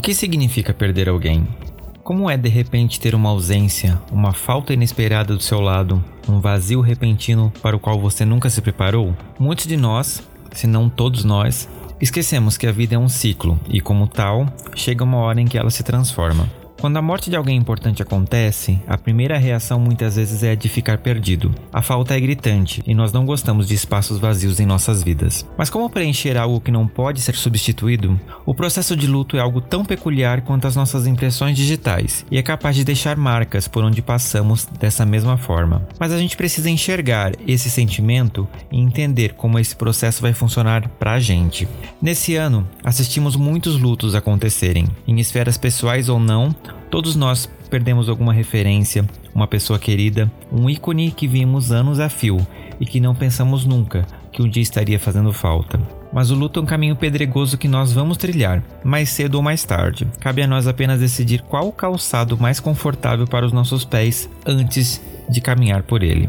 O que significa perder alguém? Como é de repente ter uma ausência, uma falta inesperada do seu lado, um vazio repentino para o qual você nunca se preparou? Muitos de nós, se não todos nós, esquecemos que a vida é um ciclo e, como tal, chega uma hora em que ela se transforma. Quando a morte de alguém importante acontece, a primeira reação muitas vezes é a de ficar perdido. A falta é gritante e nós não gostamos de espaços vazios em nossas vidas. Mas como preencher algo que não pode ser substituído? O processo de luto é algo tão peculiar quanto as nossas impressões digitais e é capaz de deixar marcas por onde passamos dessa mesma forma. Mas a gente precisa enxergar esse sentimento e entender como esse processo vai funcionar pra gente. Nesse ano, assistimos muitos lutos acontecerem, em esferas pessoais ou não, Todos nós perdemos alguma referência, uma pessoa querida, um ícone que vimos anos a fio e que não pensamos nunca que um dia estaria fazendo falta. Mas o luto é um caminho pedregoso que nós vamos trilhar, mais cedo ou mais tarde. Cabe a nós apenas decidir qual o calçado mais confortável para os nossos pés antes de caminhar por ele.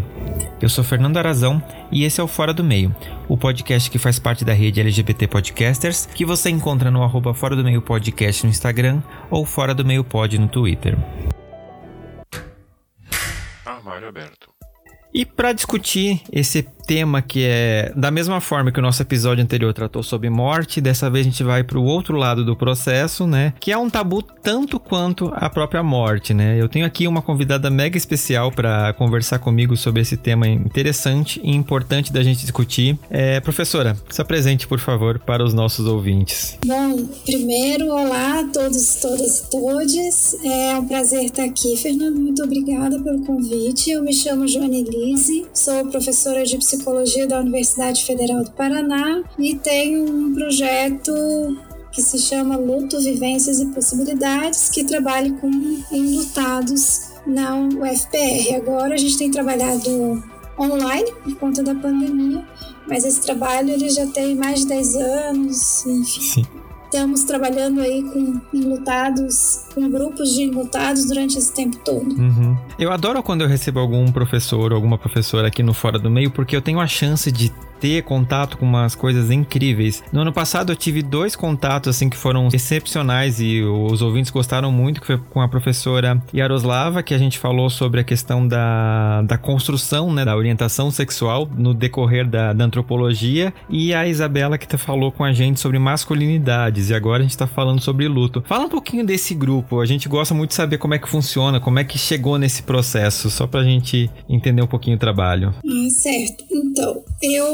Eu sou Fernando Arazão e esse é o Fora do Meio, o podcast que faz parte da rede LGBT Podcasters, que você encontra no arroba Fora do Meio Podcast no Instagram ou Fora do Meio Pod no Twitter. Armário aberto. E para discutir esse tema que é da mesma forma que o nosso episódio anterior tratou sobre morte, dessa vez a gente vai para o outro lado do processo, né? Que é um tabu tanto quanto a própria morte, né? Eu tenho aqui uma convidada mega especial para conversar comigo sobre esse tema interessante e importante da gente discutir. É, professora, se apresente, por favor, para os nossos ouvintes. Bom, primeiro, olá a todos, todas e todes. É um prazer estar aqui, Fernando. Muito obrigada pelo convite. Eu me chamo Joane Lise, sou professora de psicologia Psicologia da Universidade Federal do Paraná e tenho um projeto que se chama Luto, Vivências e Possibilidades, que trabalha com enlutados na UFPR. Agora a gente tem trabalhado online por conta da pandemia, mas esse trabalho ele já tem mais de 10 anos, enfim. Sim. Estamos trabalhando aí com enlutados, com grupos de enlutados durante esse tempo todo. Uhum. Eu adoro quando eu recebo algum professor ou alguma professora aqui no Fora do Meio, porque eu tenho a chance de ter contato com umas coisas incríveis. No ano passado eu tive dois contatos assim que foram excepcionais e os ouvintes gostaram muito, que foi com a professora Yaroslava, que a gente falou sobre a questão da, da construção, né, da orientação sexual no decorrer da, da antropologia, e a Isabela que falou com a gente sobre e agora a gente tá falando sobre luto. Fala um pouquinho desse grupo, a gente gosta muito de saber como é que funciona, como é que chegou nesse processo, só pra gente entender um pouquinho o trabalho. Ah, certo. Então, eu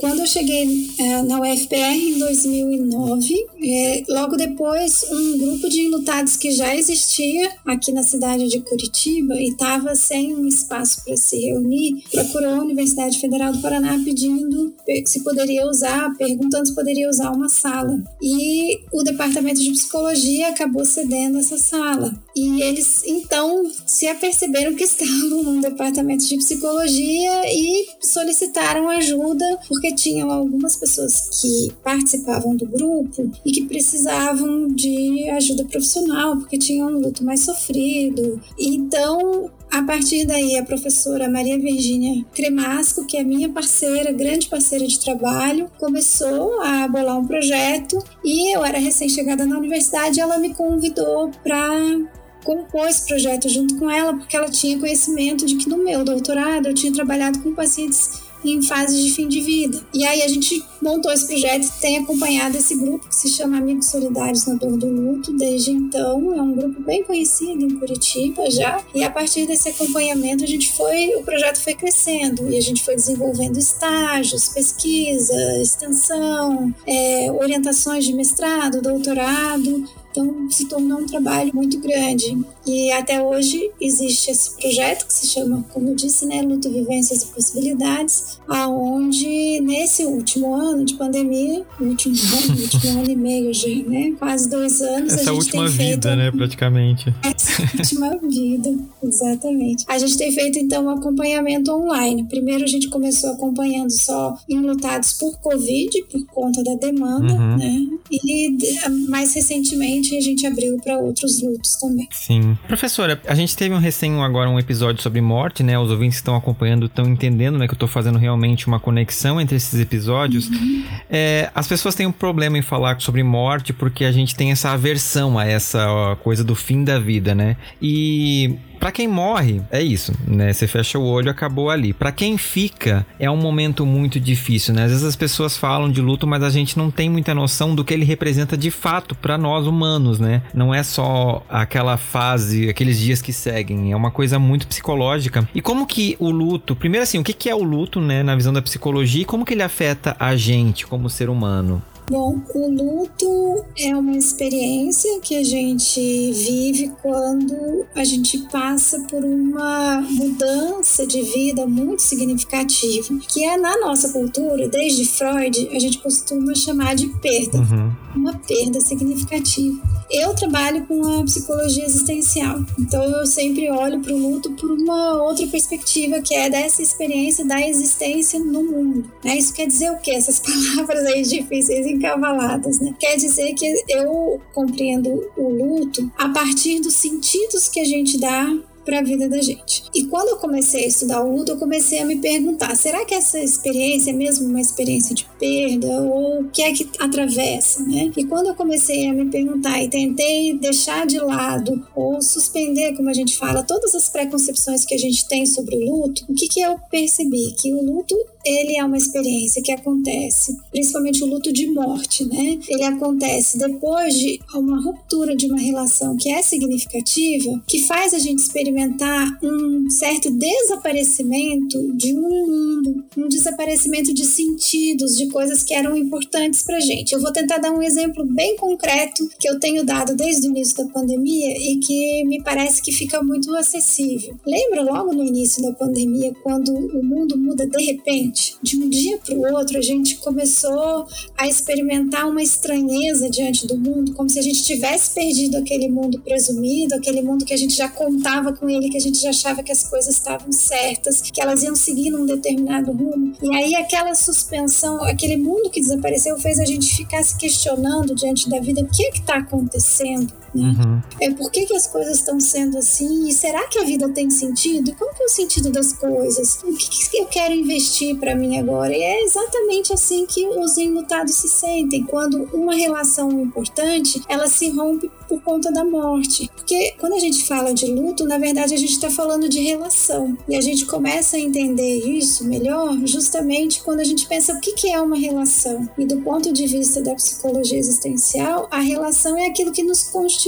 quando eu cheguei é, na UFPR em 2009, é, logo depois, um grupo de enlutados que já existia aqui na cidade de Curitiba e estava sem um espaço para se reunir, procurou a Universidade Federal do Paraná pedindo se poderia usar, perguntando se poderia usar uma sala. E o departamento de psicologia acabou cedendo essa sala. E eles então se aperceberam que estavam num departamento de psicologia e solicitaram ajuda porque tinham algumas pessoas que participavam do grupo e que precisavam de ajuda profissional, porque tinham um luto mais sofrido. Então, a partir daí, a professora Maria Virgínia Cremasco, que é minha parceira, grande parceira de trabalho, começou a bolar um projeto e eu era recém-chegada na universidade, ela me convidou para compor esse projeto junto com ela, porque ela tinha conhecimento de que no meu doutorado eu tinha trabalhado com pacientes em fase de fim de vida. E aí a gente montou esse projeto tem acompanhado esse grupo que se chama Amigos Solidários na Dor do Luto desde então. É um grupo bem conhecido em Curitiba já. E a partir desse acompanhamento a gente foi, o projeto foi crescendo e a gente foi desenvolvendo estágios, pesquisa, extensão, é, orientações de mestrado, doutorado então se tornou um trabalho muito grande. E até hoje existe esse projeto que se chama, como eu disse, né, Luto, Vivências e Possibilidades, aonde nesse último ano de pandemia, último ano, último ano e meio já, né? Quase dois anos. Essa última vida, feito... né, praticamente. Essa última vida, exatamente. A gente tem feito, então, um acompanhamento online. Primeiro a gente começou acompanhando só enlutados por Covid, por conta da demanda, uhum. né? E mais recentemente a gente abriu para outros lutos também. Sim. Professora, a gente teve um recém agora um episódio sobre morte, né? Os ouvintes que estão acompanhando estão entendendo, né, que eu estou fazendo realmente uma conexão entre esses episódios. Uhum. É, as pessoas têm um problema em falar sobre morte porque a gente tem essa aversão a essa coisa do fim da vida, né? E para quem morre, é isso, né? Você fecha o olho, acabou ali. Para quem fica, é um momento muito difícil, né? Às vezes as pessoas falam de luto, mas a gente não tem muita noção do que ele representa de fato para nós humanos, né? Não é só aquela fase, aqueles dias que seguem, é uma coisa muito psicológica. E como que o luto, primeiro assim, o que é o luto, né, na visão da psicologia e como que ele afeta a gente como ser humano? Bom, o luto é uma experiência que a gente vive quando a gente passa por uma mudança de vida muito significativa, que é na nossa cultura, desde Freud, a gente costuma chamar de perda. Uhum. Uma perda significativa. Eu trabalho com a psicologia existencial, então eu sempre olho para o luto por uma outra perspectiva, que é dessa experiência da existência no mundo. Né? Isso quer dizer o quê? Essas palavras aí difíceis encavaladas, né? Quer dizer que eu compreendo o luto a partir dos sentidos que a gente dá para a vida da gente. E quando eu comecei a estudar o luto, eu comecei a me perguntar: será que essa experiência é mesmo uma experiência de perda ou o que é que atravessa, né? E quando eu comecei a me perguntar e tentei deixar de lado ou suspender, como a gente fala, todas as preconcepções que a gente tem sobre o luto, o que que eu percebi? Que o luto ele é uma experiência que acontece, principalmente o luto de morte, né? Ele acontece depois de uma ruptura de uma relação que é significativa, que faz a gente experimentar um certo desaparecimento de um mundo, um desaparecimento de sentidos, de coisas que eram importantes pra gente. Eu vou tentar dar um exemplo bem concreto que eu tenho dado desde o início da pandemia e que me parece que fica muito acessível. Lembra logo no início da pandemia, quando o mundo muda de repente? de um dia para o outro, a gente começou a experimentar uma estranheza diante do mundo, como se a gente tivesse perdido aquele mundo presumido, aquele mundo que a gente já contava com ele, que a gente já achava que as coisas estavam certas, que elas iam seguir num determinado rumo. E aí aquela suspensão, aquele mundo que desapareceu fez a gente ficar se questionando diante da vida, o que é que está acontecendo? Uhum. É por que, que as coisas estão sendo assim? E será que a vida tem sentido? Qual que é o sentido das coisas? O que, que eu quero investir para mim agora? E é exatamente assim que os enlutados se sentem quando uma relação importante ela se rompe por conta da morte. Porque quando a gente fala de luto, na verdade a gente está falando de relação. E a gente começa a entender isso melhor justamente quando a gente pensa o que, que é uma relação. E do ponto de vista da psicologia existencial, a relação é aquilo que nos constitui,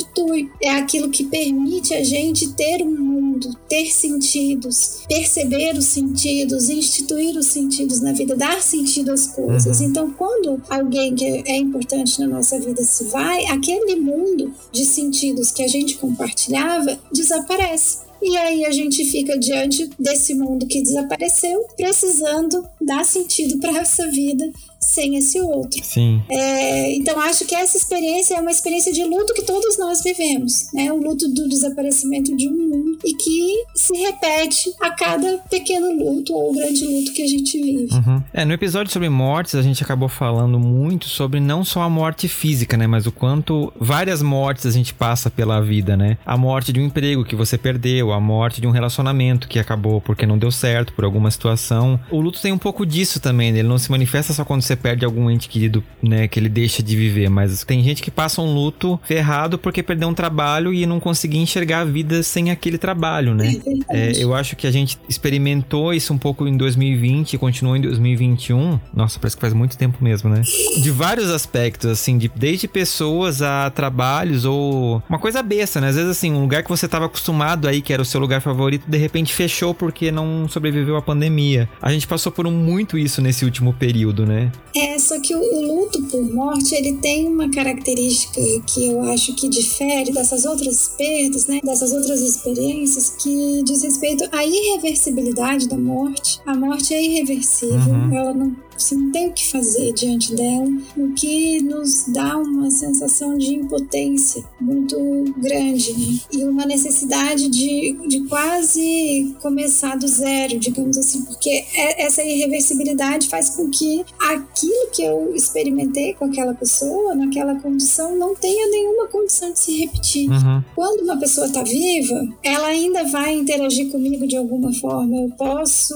é aquilo que permite a gente ter um mundo, ter sentidos, perceber os sentidos, instituir os sentidos na vida, dar sentido às coisas. Uhum. Então, quando alguém que é importante na nossa vida se vai, aquele mundo de sentidos que a gente compartilhava desaparece. E aí a gente fica diante desse mundo que desapareceu, precisando dar sentido para essa vida sem esse outro. Sim. É, então acho que essa experiência é uma experiência de luto que todos nós vivemos, né? O luto do desaparecimento de um mundo e que se repete a cada pequeno luto ou grande luto que a gente vive. Uhum. É, no episódio sobre mortes a gente acabou falando muito sobre não só a morte física, né? Mas o quanto várias mortes a gente passa pela vida, né? A morte de um emprego que você perdeu, a morte de um relacionamento que acabou porque não deu certo por alguma situação. O luto tem um pouco disso também, né? Ele não se manifesta só quando você você perde algum ente querido, né, que ele deixa de viver, mas tem gente que passa um luto ferrado porque perdeu um trabalho e não conseguia enxergar a vida sem aquele trabalho, né? É, eu acho que a gente experimentou isso um pouco em 2020 e continuou em 2021. Nossa, parece que faz muito tempo mesmo, né? De vários aspectos, assim, de, desde pessoas a trabalhos ou uma coisa besta, né? Às vezes, assim, um lugar que você estava acostumado aí, que era o seu lugar favorito, de repente fechou porque não sobreviveu à pandemia. A gente passou por um muito isso nesse último período, né? É, só que o, o, luto por morte, ele tem uma característica que eu acho que difere dessas outras perdas, né? Dessas outras experiências, que diz respeito à irreversibilidade da morte. A morte é irreversível, uhum. ela não você não tem o que fazer diante dela, o que nos dá uma sensação de impotência muito grande, né? E uma necessidade de, de quase começar do zero, digamos assim, porque é, essa irreversibilidade faz com que aquilo que eu experimentei com aquela pessoa, naquela condição, não tenha nenhuma condição de se repetir. Uhum. Quando uma pessoa está viva, ela ainda vai interagir comigo de alguma forma. Eu posso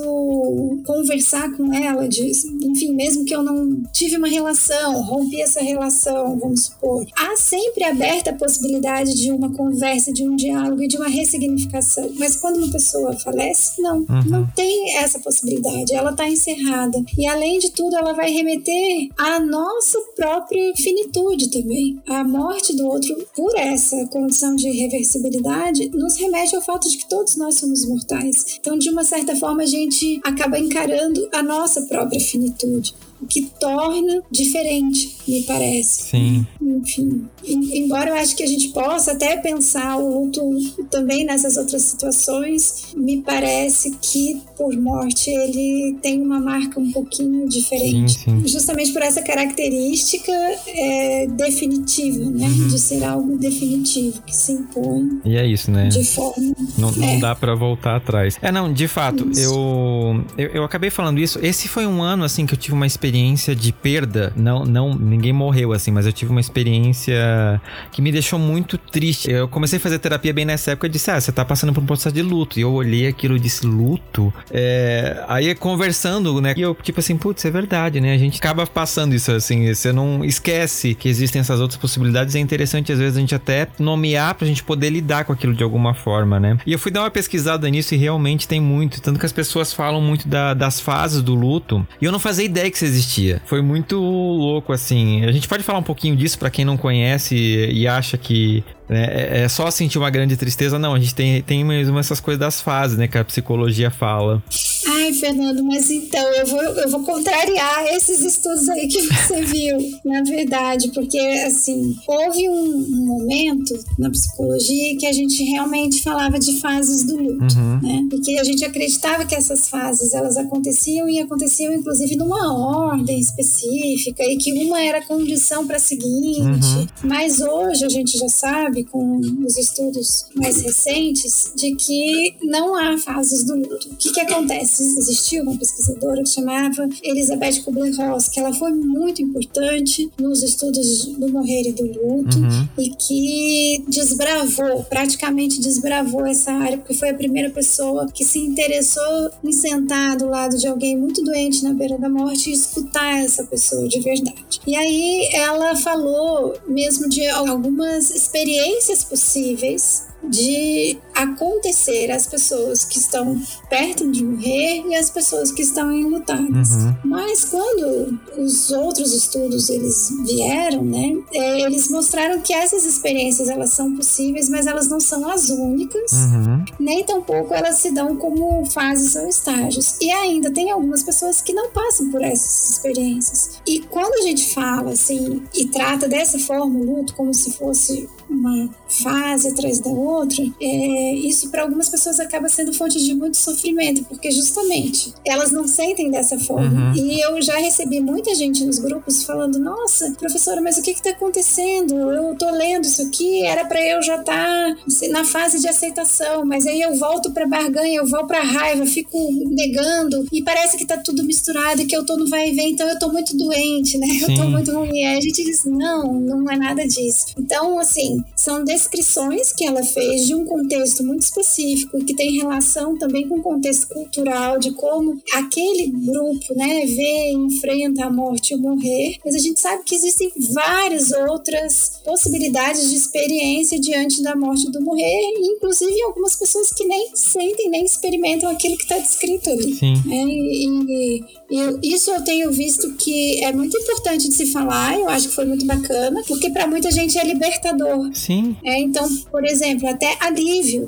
conversar com ela, de, enfim, mesmo que eu não tive uma relação, rompi essa relação, vamos supor. Há sempre aberta a possibilidade de uma conversa, de um diálogo e de uma ressignificação. Mas quando uma pessoa falece, não, Uhum. não tem essa possibilidade. Ela está encerrada. E além de tudo, ela vai remeter à nossa própria finitude também. A morte do outro, por essa condição de reversibilidade, nos remete ao fato de que todos nós somos mortais. Então, de uma certa forma, a gente acaba encarando a nossa própria finitude. 对 O que torna diferente, me parece. Sim. Enfim, em- embora eu acho que a gente possa até pensar o luto também nessas outras situações, me parece que por morte ele tem uma marca um pouquinho diferente. Sim, sim. Justamente por essa característica é, definitiva, né? Uhum. De ser algo definitivo, que se impõe E é isso, né? de forma. Não, não É. dá pra voltar atrás. É, não, de fato, eu, eu eu acabei falando isso. Esse foi um ano assim que eu tive uma experiência de perda. Não, não, ninguém morreu assim, mas eu tive uma experiência que me deixou muito triste. Eu comecei a fazer terapia bem nessa época e disse: "Ah, você tá passando por um processo de luto". E eu olhei aquilo e disse: "Luto?". É, aí conversando, né? E eu tipo assim, putz, é verdade, né? A gente acaba passando isso assim, você não esquece que existem essas outras possibilidades. É interessante às vezes a gente até nomear pra gente poder lidar com aquilo de alguma forma, né? E eu fui dar uma pesquisada nisso e realmente tem muito, tanto que as pessoas falam muito da- das fases do luto. E eu não fazia ideia que isso existia. Foi muito louco assim. A gente pode falar um pouquinho disso pra quem não conhece e acha que né, é, é só sentir uma grande tristeza. Não, a gente tem, tem mesmo essas coisas das fases, né? Que a psicologia fala. Ai, Fernando, mas então eu vou, eu vou contrariar esses estudos aí que você viu, na verdade, porque assim, houve um, momento na psicologia que a gente realmente falava de fases do luto, Uhum. né? E que a gente acreditava que essas fases elas aconteciam e aconteciam inclusive numa ordem específica e que uma era condição para a seguinte. Uhum. Mas hoje a gente já sabe, com os estudos mais recentes, de que não há fases do luto. O que, que acontece? Existiu uma pesquisadora que chamava Elizabeth Kubler-Ross, que ela foi muito importante nos estudos do morrer e do luto Uhum. e que desbravou, praticamente desbravou essa área, porque foi a primeira pessoa que se interessou em sentar do lado de alguém muito doente na beira da morte e escutar essa pessoa de verdade. E aí ela falou mesmo de algumas experiências possíveis de acontecer às pessoas que estão perto de morrer e às pessoas que estão enlutadas. Uhum. Mas quando os outros estudos eles vieram, né, é, eles mostraram que essas experiências elas são possíveis, mas elas não são as únicas, Uhum. nem tampouco elas se dão como fases ou estágios. E ainda tem algumas pessoas que não passam por essas experiências. E quando a gente fala assim e trata dessa forma o luto como se fosse uma fase atrás da outra, é, isso para algumas pessoas acaba sendo fonte de muito sofrimento, porque justamente elas não sentem dessa forma. Uhum. E eu já recebi muita gente nos grupos falando: Nossa, professora, mas o que está acontecendo? Eu tô lendo isso aqui, era para eu já estar na fase de aceitação, mas aí eu volto para barganha, eu vou para raiva, fico negando e parece que tá tudo misturado e que eu tô no vai e vem, então eu tô muito doente, né? Eu tô Sim. muito ruim. Aí a gente diz: Não, não é nada disso. Então, assim, são descrições que ela fez de um contexto muito específico que tem relação também com o contexto cultural de como aquele grupo, né, vê e enfrenta a morte e o morrer. Mas a gente sabe que existem várias outras possibilidades de experiência diante da morte e do morrer, e inclusive algumas pessoas que nem sentem nem experimentam aquilo que está descrito ali. Sim. É, e, e isso eu tenho visto que é muito importante de se falar, eu acho que foi muito bacana, porque para muita gente é libertador. Sim. É, então, por exemplo, até alívio.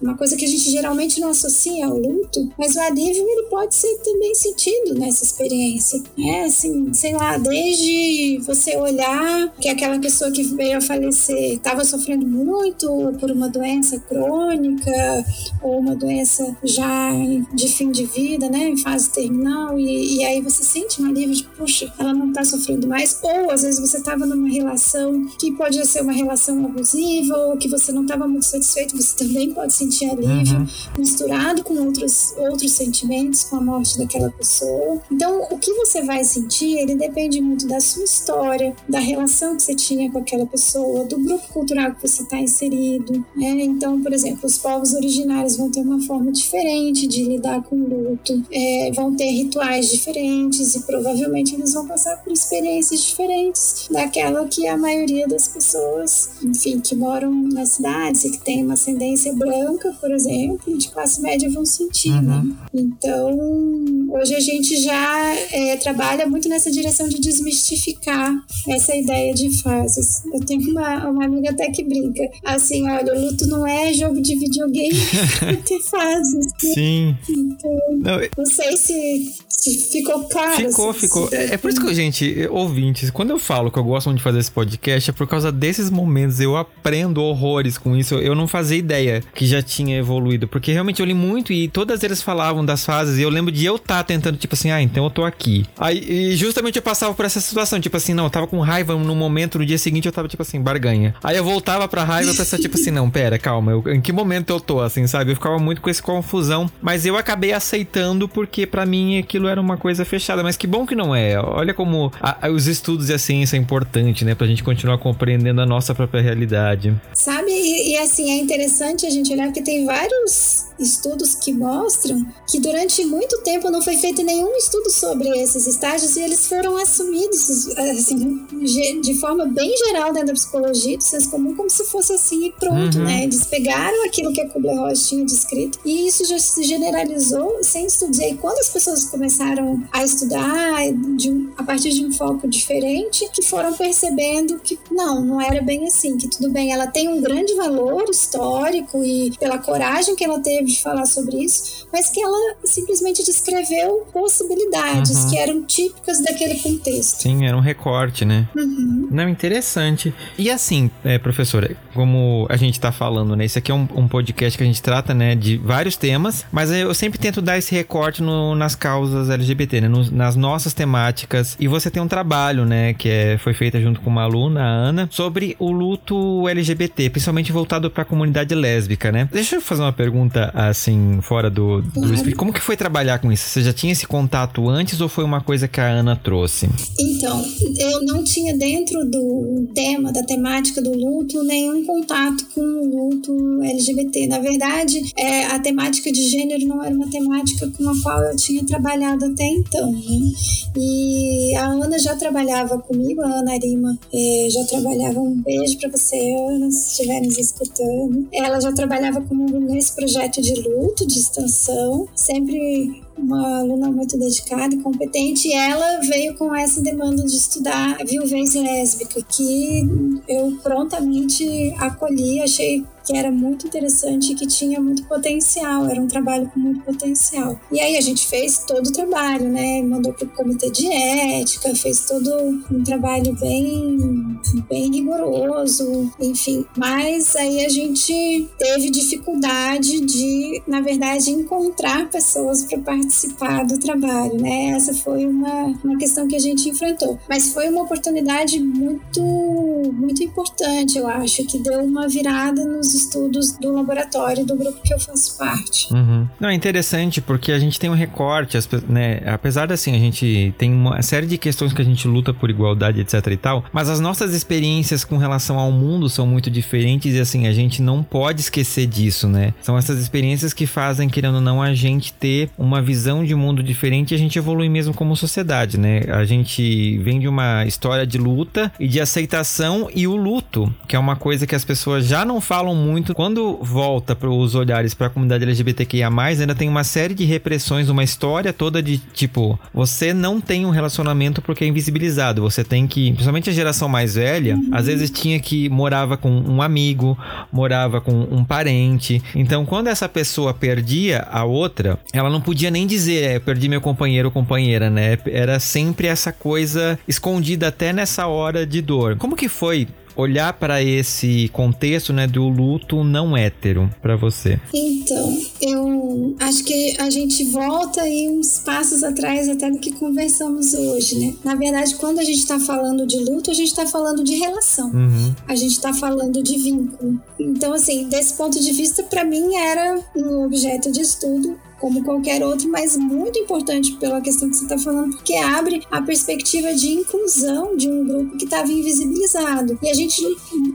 Uma coisa que a gente geralmente não associa ao luto, mas o alívio ele pode ser também sentido nessa experiência. É assim, sei lá, desde você olhar que aquela pessoa que veio a falecer estava sofrendo muito por uma doença crônica ou uma doença já de fim de vida, né, em fase terminal, e, e aí você sente um alívio de, puxa, ela não está sofrendo mais, ou às vezes você estava numa relação que pode ser uma relação abusiva ou que você não estava muito satisfeito, você também pode sentir alívio, uhum. misturado com outros, outros sentimentos, com a morte daquela pessoa. Então, o que você vai sentir, ele depende muito da sua história, da relação que você tinha com aquela pessoa, do grupo cultural que você está inserido. Né? Então, por exemplo, os povos originários vão ter uma forma diferente de lidar com o luto, é, vão ter rituais diferentes e provavelmente eles vão passar por experiências diferentes daquela que a maioria das pessoas, enfim, que moram nas cidades e que tem uma ascendência branca, por exemplo, de classe média vão sentir, né? uhum. né? Então, hoje a gente já é, trabalha muito nessa direção de desmistificar essa ideia de fases. Eu tenho uma, uma amiga até que brinca, assim, olha, o luto não é jogo de videogame, ter fases. Né? Sim. Então, não, não sei se, se ficou claro. Ficou, se, ficou. Se... É, é por isso que, gente, ouvintes, quando eu falo que eu gosto muito de fazer esse podcast, é por causa desses momentos. Eu aprendo horrores com isso. Eu não fazia ideia que já tinha evoluído, porque realmente eu li muito e todas eles falavam das fases. E eu lembro de eu estar tá tentando, tipo assim, ah, então eu tô aqui. Aí, e justamente eu passava por essa situação, tipo assim, não, eu tava com raiva no momento, no dia seguinte eu tava, tipo assim, barganha. Aí eu voltava pra raiva e pensava, tipo assim, não, pera, calma, eu, em que momento eu tô, assim, sabe? Eu ficava muito com essa confusão, mas eu acabei aceitando porque para mim aquilo era uma coisa fechada. Mas que bom que não é. Olha como a, a, os estudos e a ciência é importante, né? Pra gente continuar compreendendo a nossa própria realidade. Sabe? E, e assim, é interessante a gente olhar que tem vários estudos que mostram que durante muito tempo não foi feito nenhum estudo sobre esses estágios e eles foram assumidos assim, de forma bem geral dentro da psicologia, do senso comum, como se fosse assim e pronto, uhum. né? Eles pegaram aquilo que a Kubler-Ross tinha descrito e isso já se generalizou sem estudos. E aí, quando as pessoas começaram a estudar de, a partir de um foco diferente, que foram percebendo que não, não era bem assim, que tudo bem, ela tem um grande valor histórico e pela coragem que ela teve de falar sobre isso, mas que ela simplesmente descreveu possibilidades uhum. que eram típicas daquele contexto. Sim, era um recorte, né? Uhum. Não, interessante. E assim, é, professora, como a gente tá falando, né? Esse aqui é um, um, podcast que a gente trata, né, de vários temas, mas eu sempre tento dar esse recorte no, nas causas LGBT, né? Nas nossas temáticas. E você tem um trabalho, né, que é, foi feito junto com uma aluna, a Ana, sobre o luto LGBT, principalmente voltado para a comunidade lésbica, né? Deixa eu fazer uma pergunta assim, fora do, do. Como que foi trabalhar com isso? Você já tinha esse contato antes ou foi uma coisa que a Ana trouxe? Então, eu não tinha dentro do tema, da temática do luto, nenhum contato com o luto LGBT. Na verdade, é, a temática de gênero não era uma temática com a qual eu tinha trabalhado até então. Né? E a Ana já trabalhava comigo, a Ana Arima é, já trabalhava. Um beijo para você, Ana, se estiver nos escutando. Ela já trabalhava comigo nesse projeto de luto, de extensão, sempre uma aluna muito dedicada e competente, e ela veio com essa demanda de estudar viuvez lésbica, que eu prontamente acolhi, achei que era muito interessante e que tinha muito potencial, era um trabalho com muito potencial. E aí a gente fez todo o trabalho, né? Mandou para o comitê de ética, fez todo um trabalho bem, bem rigoroso, enfim. Mas aí a gente teve dificuldade de, na verdade, encontrar pessoas para participar do trabalho, né? Essa foi uma, uma questão que a gente enfrentou. Mas foi uma oportunidade muito, muito importante, eu acho, que deu uma virada nos estudos do laboratório do grupo que eu faço parte. Uhum. Não, é interessante porque a gente tem um recorte, né? Apesar de assim, a gente tem uma série de questões que a gente luta por igualdade, etc e tal, mas as nossas experiências com relação ao mundo são muito diferentes e assim, a gente não pode esquecer disso, né? São essas experiências que fazem, querendo ou não, a gente ter uma visão de mundo diferente e a gente evolui mesmo como sociedade, né? A gente vem de uma história de luta e de aceitação e o luto, que é uma coisa que as pessoas já não falam muito. Quando volta para os olhares para a comunidade LGBTQIA, ainda tem uma série de repressões, uma história toda de tipo, você não tem um relacionamento porque é invisibilizado. Você tem que, principalmente a geração mais velha, às vezes tinha que morava com um amigo, morava com um parente. Então, quando essa pessoa perdia a outra, ela não podia nem dizer, é, perdi meu companheiro ou companheira, né? Era sempre essa coisa escondida até nessa hora de dor. Como que foi olhar para esse contexto, né, do luto não hétero para você? Então, eu acho que a gente volta aí uns passos atrás até do que conversamos hoje, né? Na verdade, quando a gente está falando de luto, a gente está falando de relação. Uhum. A gente está falando de vínculo. Então, assim, desse ponto de vista, para mim era um objeto de estudo como qualquer outro, mas muito importante pela questão que você está falando, porque abre a perspectiva de inclusão de um grupo que estava invisibilizado. E a gente,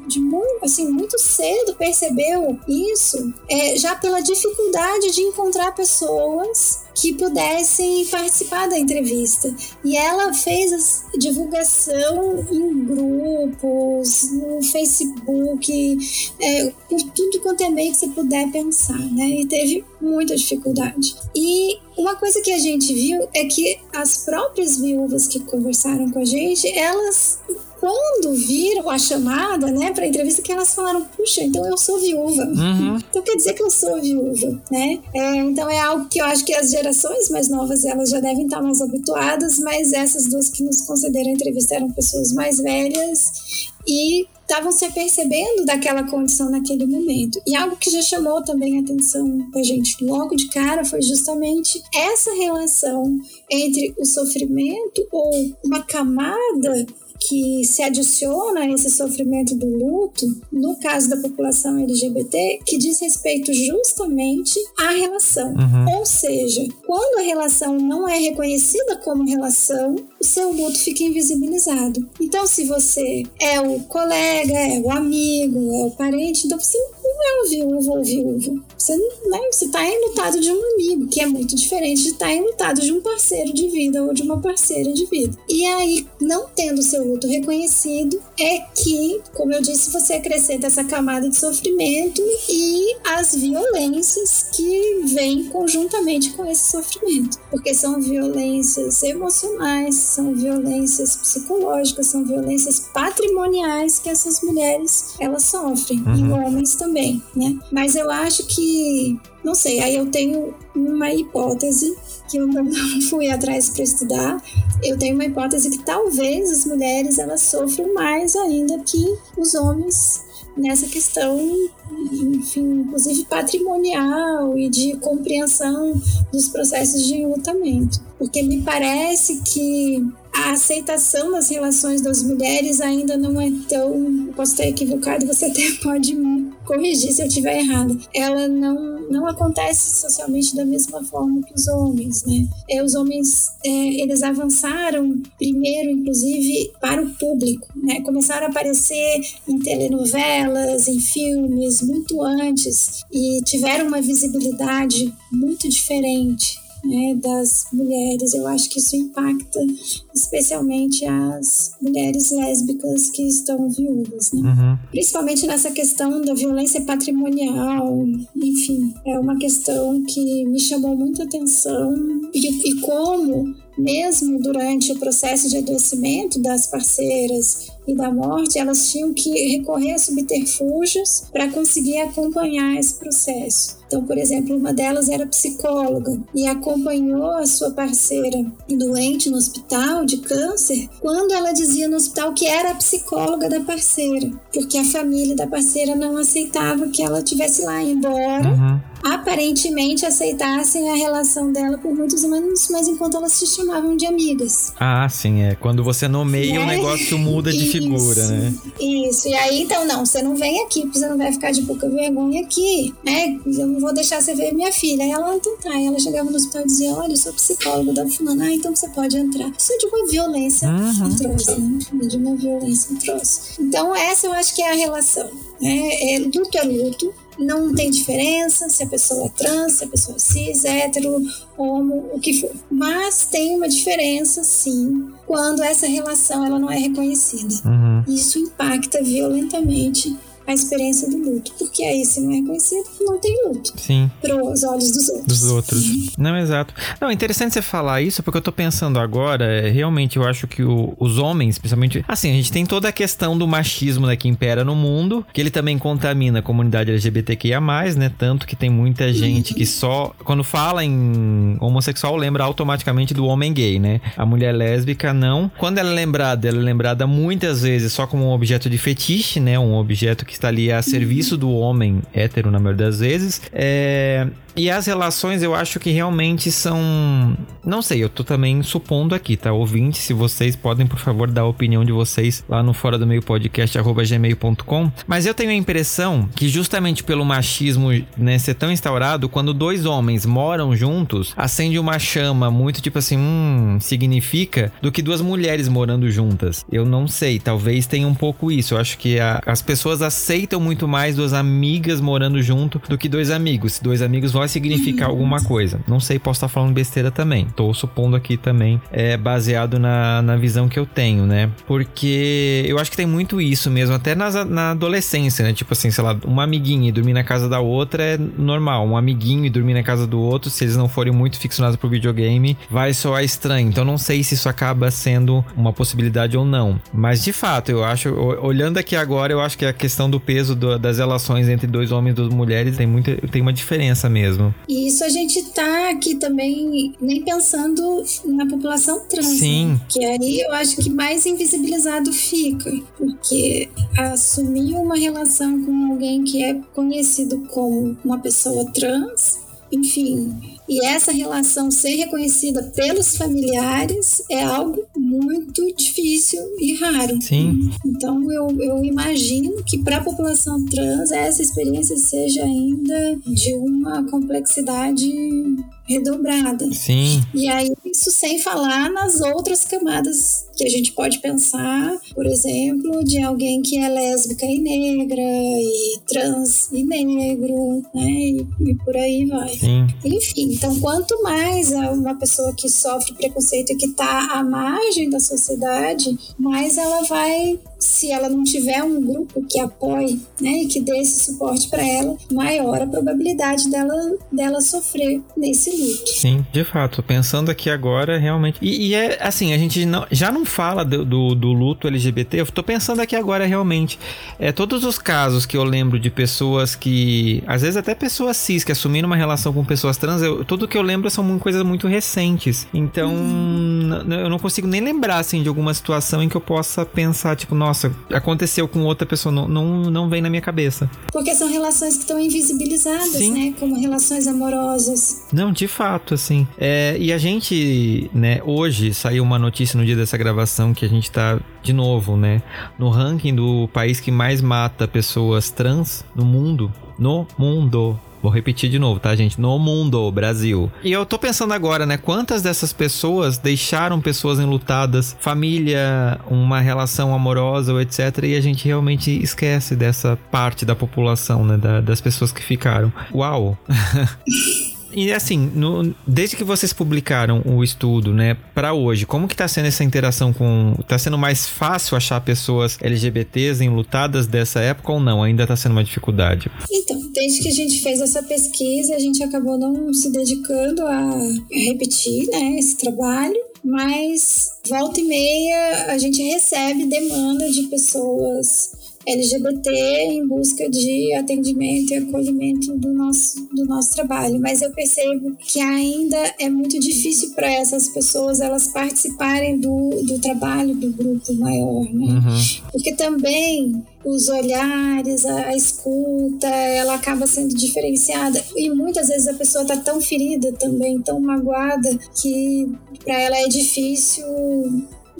de muito, assim, muito cedo percebeu isso, é, já pela dificuldade de encontrar pessoas que pudessem participar da entrevista. E ela fez a divulgação em grupos, no Facebook, é, por tudo quanto é meio que você puder pensar, né? E teve muita dificuldade. E uma coisa que a gente viu é que as próprias viúvas que conversaram com a gente, elas quando viram a chamada, né, para entrevista, que elas falaram: puxa, então eu sou viúva. Uhum. Então quer dizer que eu sou viúva, né? É, então é algo que eu acho que as gerações mais novas elas já devem estar mais habituadas, mas essas duas que nos concederam a entrevista eram pessoas mais velhas e estavam se apercebendo daquela condição naquele momento. E algo que já chamou também a atenção da gente logo de cara foi justamente essa relação entre o sofrimento ou uma camada que se adiciona a esse sofrimento do luto, no caso da população LGBT, que diz respeito justamente à relação. Uhum. Ou seja, quando a relação não é reconhecida como relação, o seu luto fica invisibilizado. Então, se você é o colega, é o amigo, é o parente, então você não é um viúvo ou viúvo. Você né, está enlutado de um amigo, que é muito diferente de estar enlutado de um parceiro de vida ou de uma parceira de vida. E aí, não tendo seu luto reconhecido, é que, como eu disse, você acrescenta essa camada de sofrimento e as violências que vêm conjuntamente com esse sofrimento. Porque são violências emocionais, são violências psicológicas, são violências patrimoniais que essas mulheres elas sofrem, uhum. e homens também, né? Mas eu acho que, não sei, aí eu tenho uma hipótese que eu não fui atrás para estudar. Eu tenho uma hipótese que talvez as mulheres elas sofram mais ainda que os homens nessa questão, enfim, inclusive patrimonial e de compreensão dos processos de enlutamento. Porque me parece que a aceitação das relações das mulheres ainda não é tão. Posso estar equivocado, você até pode me corrigir se eu estiver errado. Ela não, não acontece socialmente da mesma forma que os homens, né? É, os homens, é, eles avançaram primeiro, inclusive, para o público, né? Começaram a aparecer em telenovelas, em filmes, muito antes, e tiveram uma visibilidade muito diferente né, das mulheres. Eu acho que isso impacta especialmente as mulheres lésbicas que estão viúvas, né? Uhum. Principalmente nessa questão da violência patrimonial, enfim, é uma questão que me chamou muita atenção e, e como mesmo durante o processo de adoecimento das parceiras e da morte, elas tinham que recorrer a subterfúgios para conseguir acompanhar esse processo. Então, por exemplo, uma delas era psicóloga e acompanhou a sua parceira doente no hospital de câncer quando ela dizia no hospital que era a psicóloga da parceira, porque a família da parceira não aceitava que ela tivesse lá embora. Uhum aparentemente aceitassem a relação dela por muitos anos, mas enquanto elas se chamavam de amigas. Ah, sim, é. Quando você nomeia, o negócio muda de isso, figura, né? Isso, e aí então, não, você não vem aqui, porque você não vai ficar de pouca vergonha aqui, né? Eu não vou deixar você ver minha filha. Aí ela, então tá. Aí ela chegava no hospital e dizia: Olha, eu sou psicóloga da fulana, ah, então você pode entrar. Isso é de uma violência uhum. atroz, né? De uma violência atroz. Então, essa eu acho que é a relação. Né? É, luto é luto, não tem diferença se a pessoa é trans, se a pessoa é cis, hétero, homo, o que for. Mas tem uma diferença, sim, quando essa relação ela não é reconhecida. Uhum. Isso impacta violentamente a experiência do luto. Porque aí, se não é reconhecido, não tem luto. Sim. Para os olhos dos outros. Dos outros. Não, exato. Não, é interessante você falar isso, porque eu tô pensando agora, é, realmente, eu acho que o, os homens, principalmente. Assim, a gente tem toda a questão do machismo né, que impera no mundo, que ele também contamina a comunidade LGBTQIA, né? Tanto que tem muita gente que só. Quando fala em homossexual, lembra automaticamente do homem gay, né? A mulher lésbica não. Quando ela é lembrada, ela é lembrada muitas vezes só como um objeto de fetiche, né? Um objeto que está ali a serviço do homem hétero, na maioria das vezes. É... E as relações eu acho que realmente são. Não sei, eu tô também supondo aqui, tá? Ouvinte, se vocês podem, por favor, dar a opinião de vocês lá no Fora do Meio Podcast, gmail.com. Mas eu tenho a impressão que, justamente pelo machismo né, ser tão instaurado, quando dois homens moram juntos, acende uma chama muito tipo assim, hum, significa, do que duas mulheres morando juntas. Eu não sei, talvez tenha um pouco isso. Eu acho que a, as pessoas aceitam muito mais duas amigas morando junto do que dois amigos. Se dois amigos vão vai significar alguma coisa. Não sei, posso estar falando besteira também. Tô supondo aqui também, é baseado na, na visão que eu tenho, né? Porque eu acho que tem muito isso mesmo, até nas, na adolescência, né? Tipo assim, sei lá, uma amiguinha e dormir na casa da outra é normal. Um amiguinho e dormir na casa do outro, se eles não forem muito ficcionados pro videogame, vai soar estranho. Então não sei se isso acaba sendo uma possibilidade ou não. Mas de fato, eu acho, olhando aqui agora, eu acho que a questão do peso do, das relações entre dois homens e duas mulheres tem, muita, tem uma diferença mesmo mesmo. E isso a gente tá aqui também nem pensando na população trans. Né? Sim. Né? Que aí eu acho que mais invisibilizado fica. Porque assumir uma relação com alguém que é conhecido como uma pessoa trans, enfim, e essa relação ser reconhecida pelos familiares é algo muito difícil e raro. Sim. Então eu, eu imagino que para a população trans essa experiência seja ainda de uma complexidade redobrada. Sim. E aí, isso sem falar nas outras camadas que a gente pode pensar, por exemplo, de alguém que é lésbica e negra, e trans e negro, né? E, e por aí vai. Sim. Enfim, então quanto mais uma pessoa que sofre preconceito e que está à margem da sociedade, mais ela vai se ela não tiver um grupo que apoie, né, e que dê esse suporte para ela, maior a probabilidade dela, dela sofrer nesse Sim, de fato. Pensando aqui agora, realmente. E, e é assim, a gente não, já não fala do, do, do, luto LGBT, eu tô pensando aqui agora realmente. É, todos os casos que eu lembro de pessoas que. Às vezes até pessoas cis que assumiram uma relação com pessoas trans, eu, tudo que eu lembro são coisas muito recentes. Então, uhum. eu não consigo nem lembrar assim, de alguma situação em que eu possa pensar, tipo, nossa nossa, aconteceu com outra pessoa, não, não, não vem na minha cabeça. Porque são relações que estão invisibilizadas, Sim. né? Como relações amorosas. Não, de fato, assim. É, e a gente, né, hoje saiu uma notícia no dia dessa gravação que a gente tá, de novo, né, no ranking do país que mais mata pessoas trans no mundo. No mundo. Vou repetir de novo, tá, gente? No mundo, Brasil. E eu tô pensando agora, né? Quantas dessas pessoas deixaram pessoas enlutadas, família, uma relação amorosa etc. E a gente realmente esquece dessa parte da população, né? Da, das pessoas que ficaram. Uau! E assim, no, desde que vocês publicaram o estudo, né, para hoje, como que tá sendo essa interação com. Tá sendo mais fácil achar pessoas LGBTs enlutadas dessa época ou não? Ainda tá sendo uma dificuldade? Então, desde que a gente fez essa pesquisa, a gente acabou não se dedicando a repetir, né, esse trabalho. Mas volta e meia a gente recebe demanda de pessoas LGBT em busca de atendimento e acolhimento do nosso, do nosso trabalho. Mas eu percebo que ainda é muito difícil para essas pessoas elas participarem do, do trabalho do grupo maior, né? Uhum. Porque também os olhares, a, a, escuta, ela acaba sendo diferenciada. E muitas vezes a pessoa está tão ferida também, tão magoada, que para ela é difícil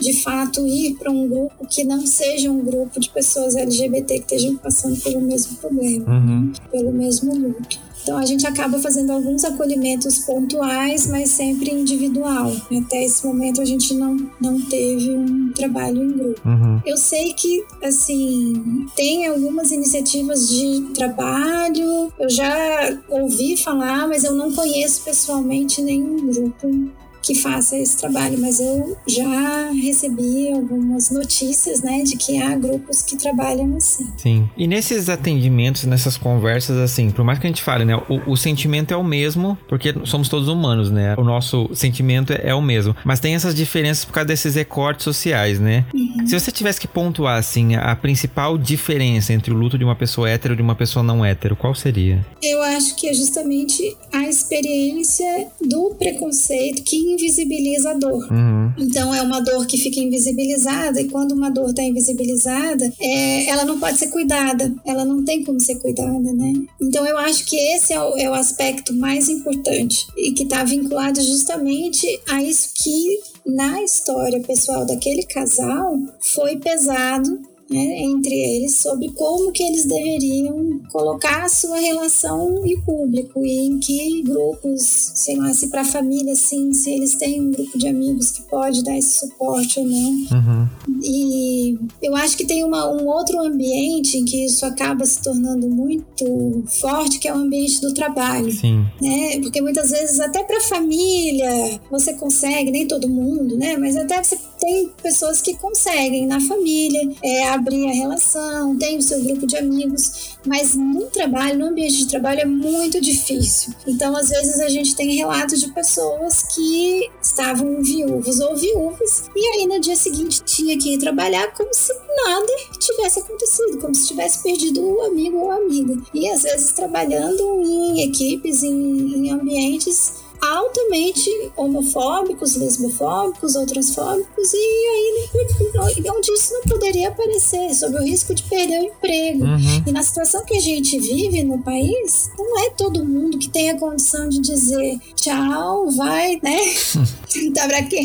de fato ir para um grupo que não seja um grupo de pessoas LGBT que estejam passando pelo mesmo problema, uhum. pelo mesmo luto. Então a gente acaba fazendo alguns acolhimentos pontuais, mas sempre individual. Até esse momento a gente não, não teve um trabalho em grupo. Uhum. Eu sei que, assim, tem algumas iniciativas de trabalho, eu já ouvi falar, mas eu não conheço pessoalmente nenhum grupo que faça esse trabalho, mas eu já recebi algumas notícias, né, de que há grupos que trabalham assim. Sim. E nesses atendimentos, nessas conversas, assim, por mais que a gente fale, né, o, o sentimento é o mesmo, porque somos todos humanos, né? O nosso sentimento é, é o mesmo, mas tem essas diferenças por causa desses recortes sociais, né? Uhum. Se você tivesse que pontuar, assim, a principal diferença entre o luto de uma pessoa hétero e de uma pessoa não hétero, qual seria? Eu acho que é justamente a experiência do preconceito que invisibiliza a dor. Uhum. Então é uma dor que fica invisibilizada e quando uma dor está invisibilizada, é, ela não pode ser cuidada, ela não tem como ser cuidada, né? Então eu acho que esse é o, é o aspecto mais importante e que está vinculado justamente a isso que na história pessoal daquele casal foi pesado né, entre eles sobre como que eles deveriam colocar a sua relação em público e em que grupos, sei lá, se para a família, assim, se eles têm um grupo de amigos que pode dar esse suporte ou não. Uhum. E eu acho que tem uma, um outro ambiente em que isso acaba se tornando muito forte, que é o ambiente do trabalho. Sim. Né? Porque muitas vezes, até para a família, você consegue, nem todo mundo, né? Mas até você tem pessoas que conseguem na família é, abrir a relação, tem o seu grupo de amigos, mas no trabalho, no ambiente de trabalho é muito difícil. Então, às vezes a gente tem relatos de pessoas que estavam viúvos ou viúvas e aí no dia seguinte tinha que ir trabalhar como se nada tivesse acontecido, como se tivesse perdido o amigo ou amiga. E às vezes trabalhando em equipes, em, em ambientes altamente homofóbicos, lesbofóbicos ou transfóbicos, e aí onde isso não poderia aparecer, sob o risco de perder o emprego. Uhum. E na situação que a gente vive no país, não é todo mundo que tem a condição de dizer tchau, vai, né? tá pra quê?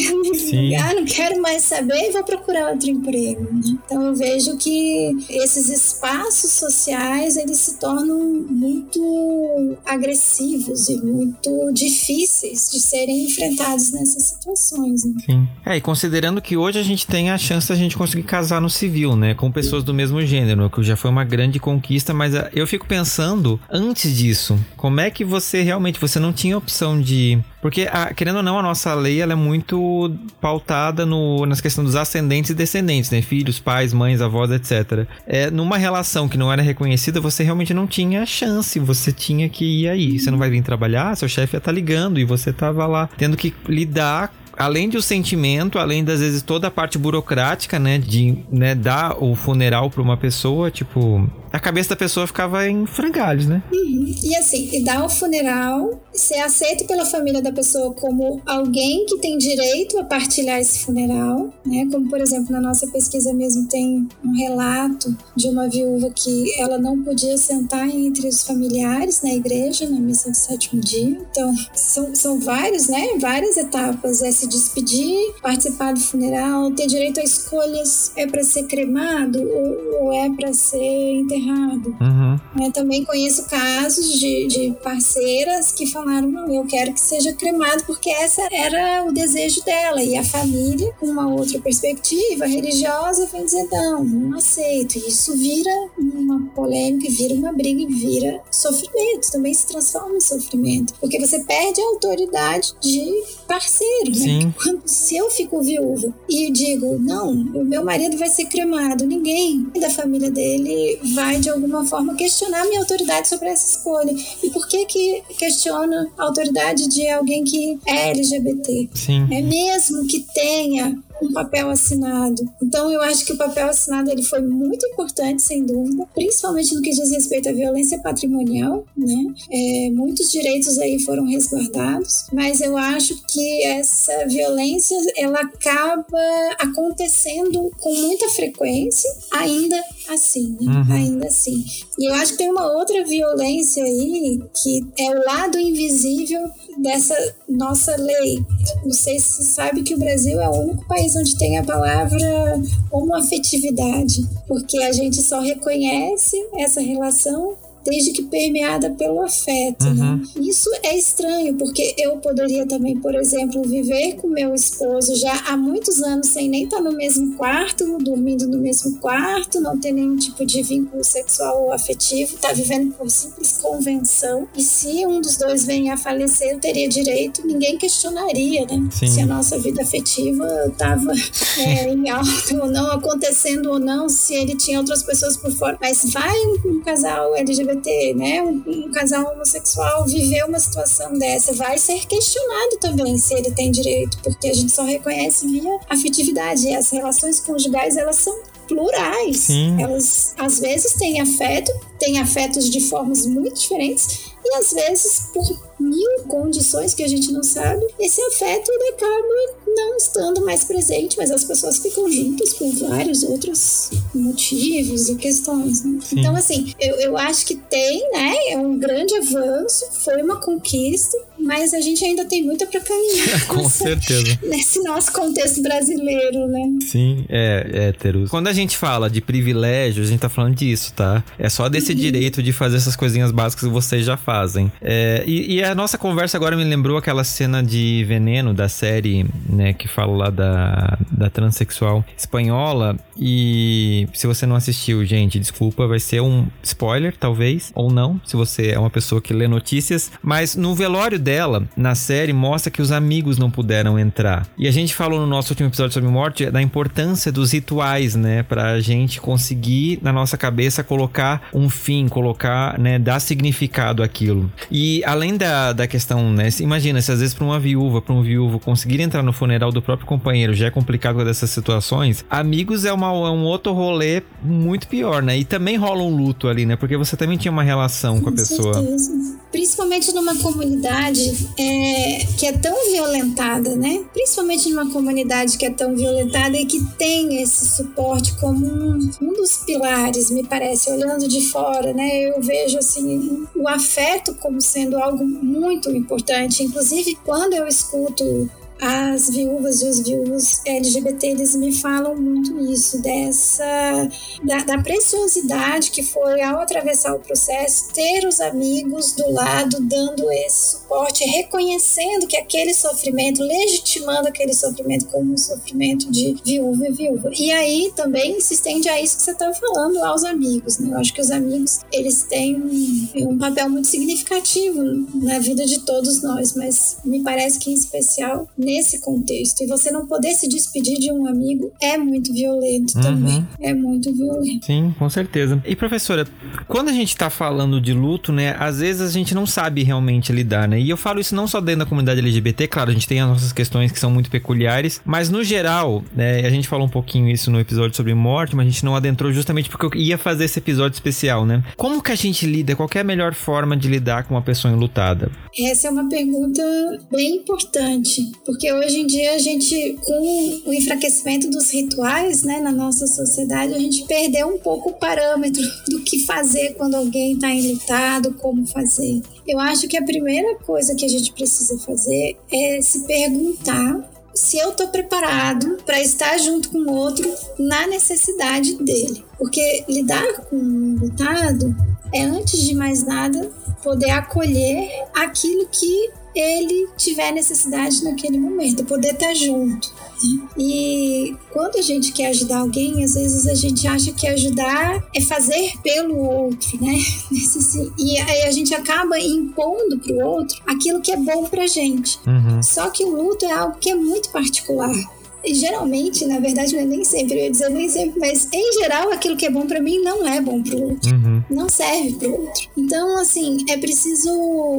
Ah, não quero mais saber e vou procurar outro emprego. Né? Então eu vejo que esses espaços sociais eles se tornam muito agressivos e muito difíceis difíceis de serem enfrentados nessas situações. Né? Sim. É, e considerando que hoje a gente tem a chance a gente conseguir casar no civil, né? Com pessoas do mesmo gênero, que já foi uma grande conquista, mas ah, eu fico pensando, antes disso, como é que você realmente, você não tinha opção de porque, a, querendo ou não, a nossa lei ela é muito pautada no, nas questões dos ascendentes e descendentes, né? Filhos, pais, mães, avós, etc. É, numa relação que não era reconhecida, você realmente não tinha chance. Você tinha que ir aí. Você não vai vir trabalhar, seu chefe estar tá ligando e você tava lá tendo que lidar além do sentimento, além das vezes toda a parte burocrática, né, de né, dar o funeral para uma pessoa, tipo, a cabeça da pessoa ficava em frangalhos, né? Uhum. E assim, e dar o funeral, ser aceito pela família da pessoa como alguém que tem direito a partilhar esse funeral, né? Como por exemplo na nossa pesquisa mesmo tem um relato de uma viúva que ela não podia sentar entre os familiares na igreja na missa do sétimo dia. Então são, são vários, né? Várias etapas. É se despedir, participar do funeral, ter direito a escolhas. É para ser cremado ou, ou é para ser enterrado errado. Uhum. Eu também conheço casos de, de parceiras que falaram: não, eu quero que seja cremado porque essa era o desejo dela. E a família, com uma outra perspectiva religiosa, vem dizer: não, não aceito. E isso vira uma polêmica, vira uma briga e vira sofrimento. Também se transforma em sofrimento. Porque você perde a autoridade de parceiro. Né? Quando, se eu fico viúva e digo: não, o meu marido vai ser cremado, ninguém da família dele vai vai de alguma forma questionar minha autoridade sobre essa escolha. E por que que questiona a autoridade de alguém que é LGBT? Sim. É mesmo que tenha um papel assinado. Então eu acho que o papel assinado ele foi muito importante, sem dúvida, principalmente no que diz respeito à violência patrimonial, né? É, muitos direitos aí foram resguardados, mas eu acho que essa violência ela acaba acontecendo com muita frequência, ainda assim, né? Uhum. ainda assim. E eu acho que tem uma outra violência aí que é o lado invisível dessa nossa lei. Não sei se você sabe que o Brasil é o único país onde tem a palavra homoafetividade, porque a gente só reconhece essa relação desde que permeada pelo afeto. Né? Uhum. Né? Isso é estranho, porque eu poderia também, por exemplo, viver com meu esposo já há muitos anos sem nem estar no mesmo quarto, dormindo no mesmo quarto, não ter nenhum tipo de vínculo sexual ou afetivo, estar tá vivendo por simples convenção. E se um dos dois venha a falecer, eu teria direito, ninguém questionaria, né? Sim. Se a nossa vida afetiva estava é, em alta ou não, acontecendo ou não, se ele tinha outras pessoas por fora. Mas vai um casal LGBT, né? Um, um casal homossexual viver uma situação dessa, vai ser questionado também se ele tem direito, porque a gente só reconhece via afetividade. E as relações conjugais, elas são plurais. Sim. Elas às vezes têm afeto, têm afetos de formas muito diferentes e às vezes por mil condições que a gente não sabe, esse afeto ele acaba não estando mais presente, mas as pessoas ficam juntas por vários outros motivos e questões. Né? Então, assim, eu, eu acho que tem, né? É um grande avanço, foi uma conquista, mas a gente ainda tem muito para caminhar. Com certeza. Nesse nosso contexto brasileiro, né? Sim, é, é héteros. Quando a gente fala de privilégio, a gente tá falando disso, tá? É só desse uhum. direito de fazer essas coisinhas básicas que vocês já fazem. É, e, e, a nossa conversa agora me lembrou aquela cena de Veneno da série, né, que fala lá da, da transexual espanhola. E se você não assistiu, gente, desculpa, vai ser um spoiler, talvez, ou não, se você é uma pessoa que lê notícias. Mas no velório dela, na série, mostra que os amigos não puderam entrar. E a gente falou no nosso último episódio sobre morte da importância dos rituais, né? Pra gente conseguir, na nossa cabeça, colocar um fim, colocar, né? Dar significado àquilo. E além da, da questão, né? Imagina, se às vezes pra uma viúva, pra um viúvo conseguir entrar no funeral do próprio companheiro já é complicado com dessas situações, amigos é, uma, é um outro rolê muito pior, né? E também rola um luto ali, né? Porque você também tinha uma relação com, com a pessoa. Certeza. Principalmente numa comunidade é, que é tão violentada, né? Principalmente numa comunidade que é tão violentada e que tem esse suporte como um, um dos pilares, me parece, olhando de fora, né? Eu vejo assim o afeto como sendo algo muito importante. Inclusive, quando eu escuto as viúvas e os viúvos LGBT, eles me falam muito isso, dessa da, da, preciosidade que foi ao atravessar o processo, ter os amigos do lado dando esse suporte, reconhecendo que aquele sofrimento, legitimando aquele sofrimento como um sofrimento de viúva e viúva. E aí também se estende a isso que você está falando aos amigos, né? Eu acho que os amigos, eles têm um, um papel muito significativo na vida de todos nós, mas me parece que em especial nesse contexto. E você não poder se despedir de um amigo é muito violento uhum. também. É muito violento. Sim, com certeza. E professora, quando a gente tá falando de luto, né, às vezes a gente não sabe realmente lidar, né? E eu falo isso não só dentro da comunidade LGBT, claro, a gente tem as nossas questões que são muito peculiares, mas no geral, né, a gente falou um pouquinho isso no episódio sobre morte, mas a gente não adentrou justamente porque eu ia fazer esse episódio especial, né? Como que a gente lida? Qual é a melhor forma de lidar com uma pessoa enlutada? Essa é uma pergunta bem importante, porque porque hoje em dia a gente, com o enfraquecimento dos rituais né, na nossa sociedade, a gente perdeu um pouco o parâmetro do que fazer quando alguém está enlutado, como fazer. Eu acho que a primeira coisa que a gente precisa fazer é se perguntar se eu estou preparado para estar junto com o outro na necessidade dele. Porque lidar com um lutado é, antes de mais nada, poder acolher aquilo que ele tiver necessidade naquele momento, poder estar junto. Né? E quando a gente quer ajudar alguém, às vezes a gente acha que ajudar é fazer pelo outro, né? E aí a gente acaba impondo para o outro aquilo que é bom para gente. Uhum. Só que o luto é algo que é muito particular geralmente, na verdade, não é nem sempre, eu ia dizer nem sempre, mas em geral, aquilo que é bom para mim não é bom pro outro. Uhum. Não serve pro outro. Então, assim, é preciso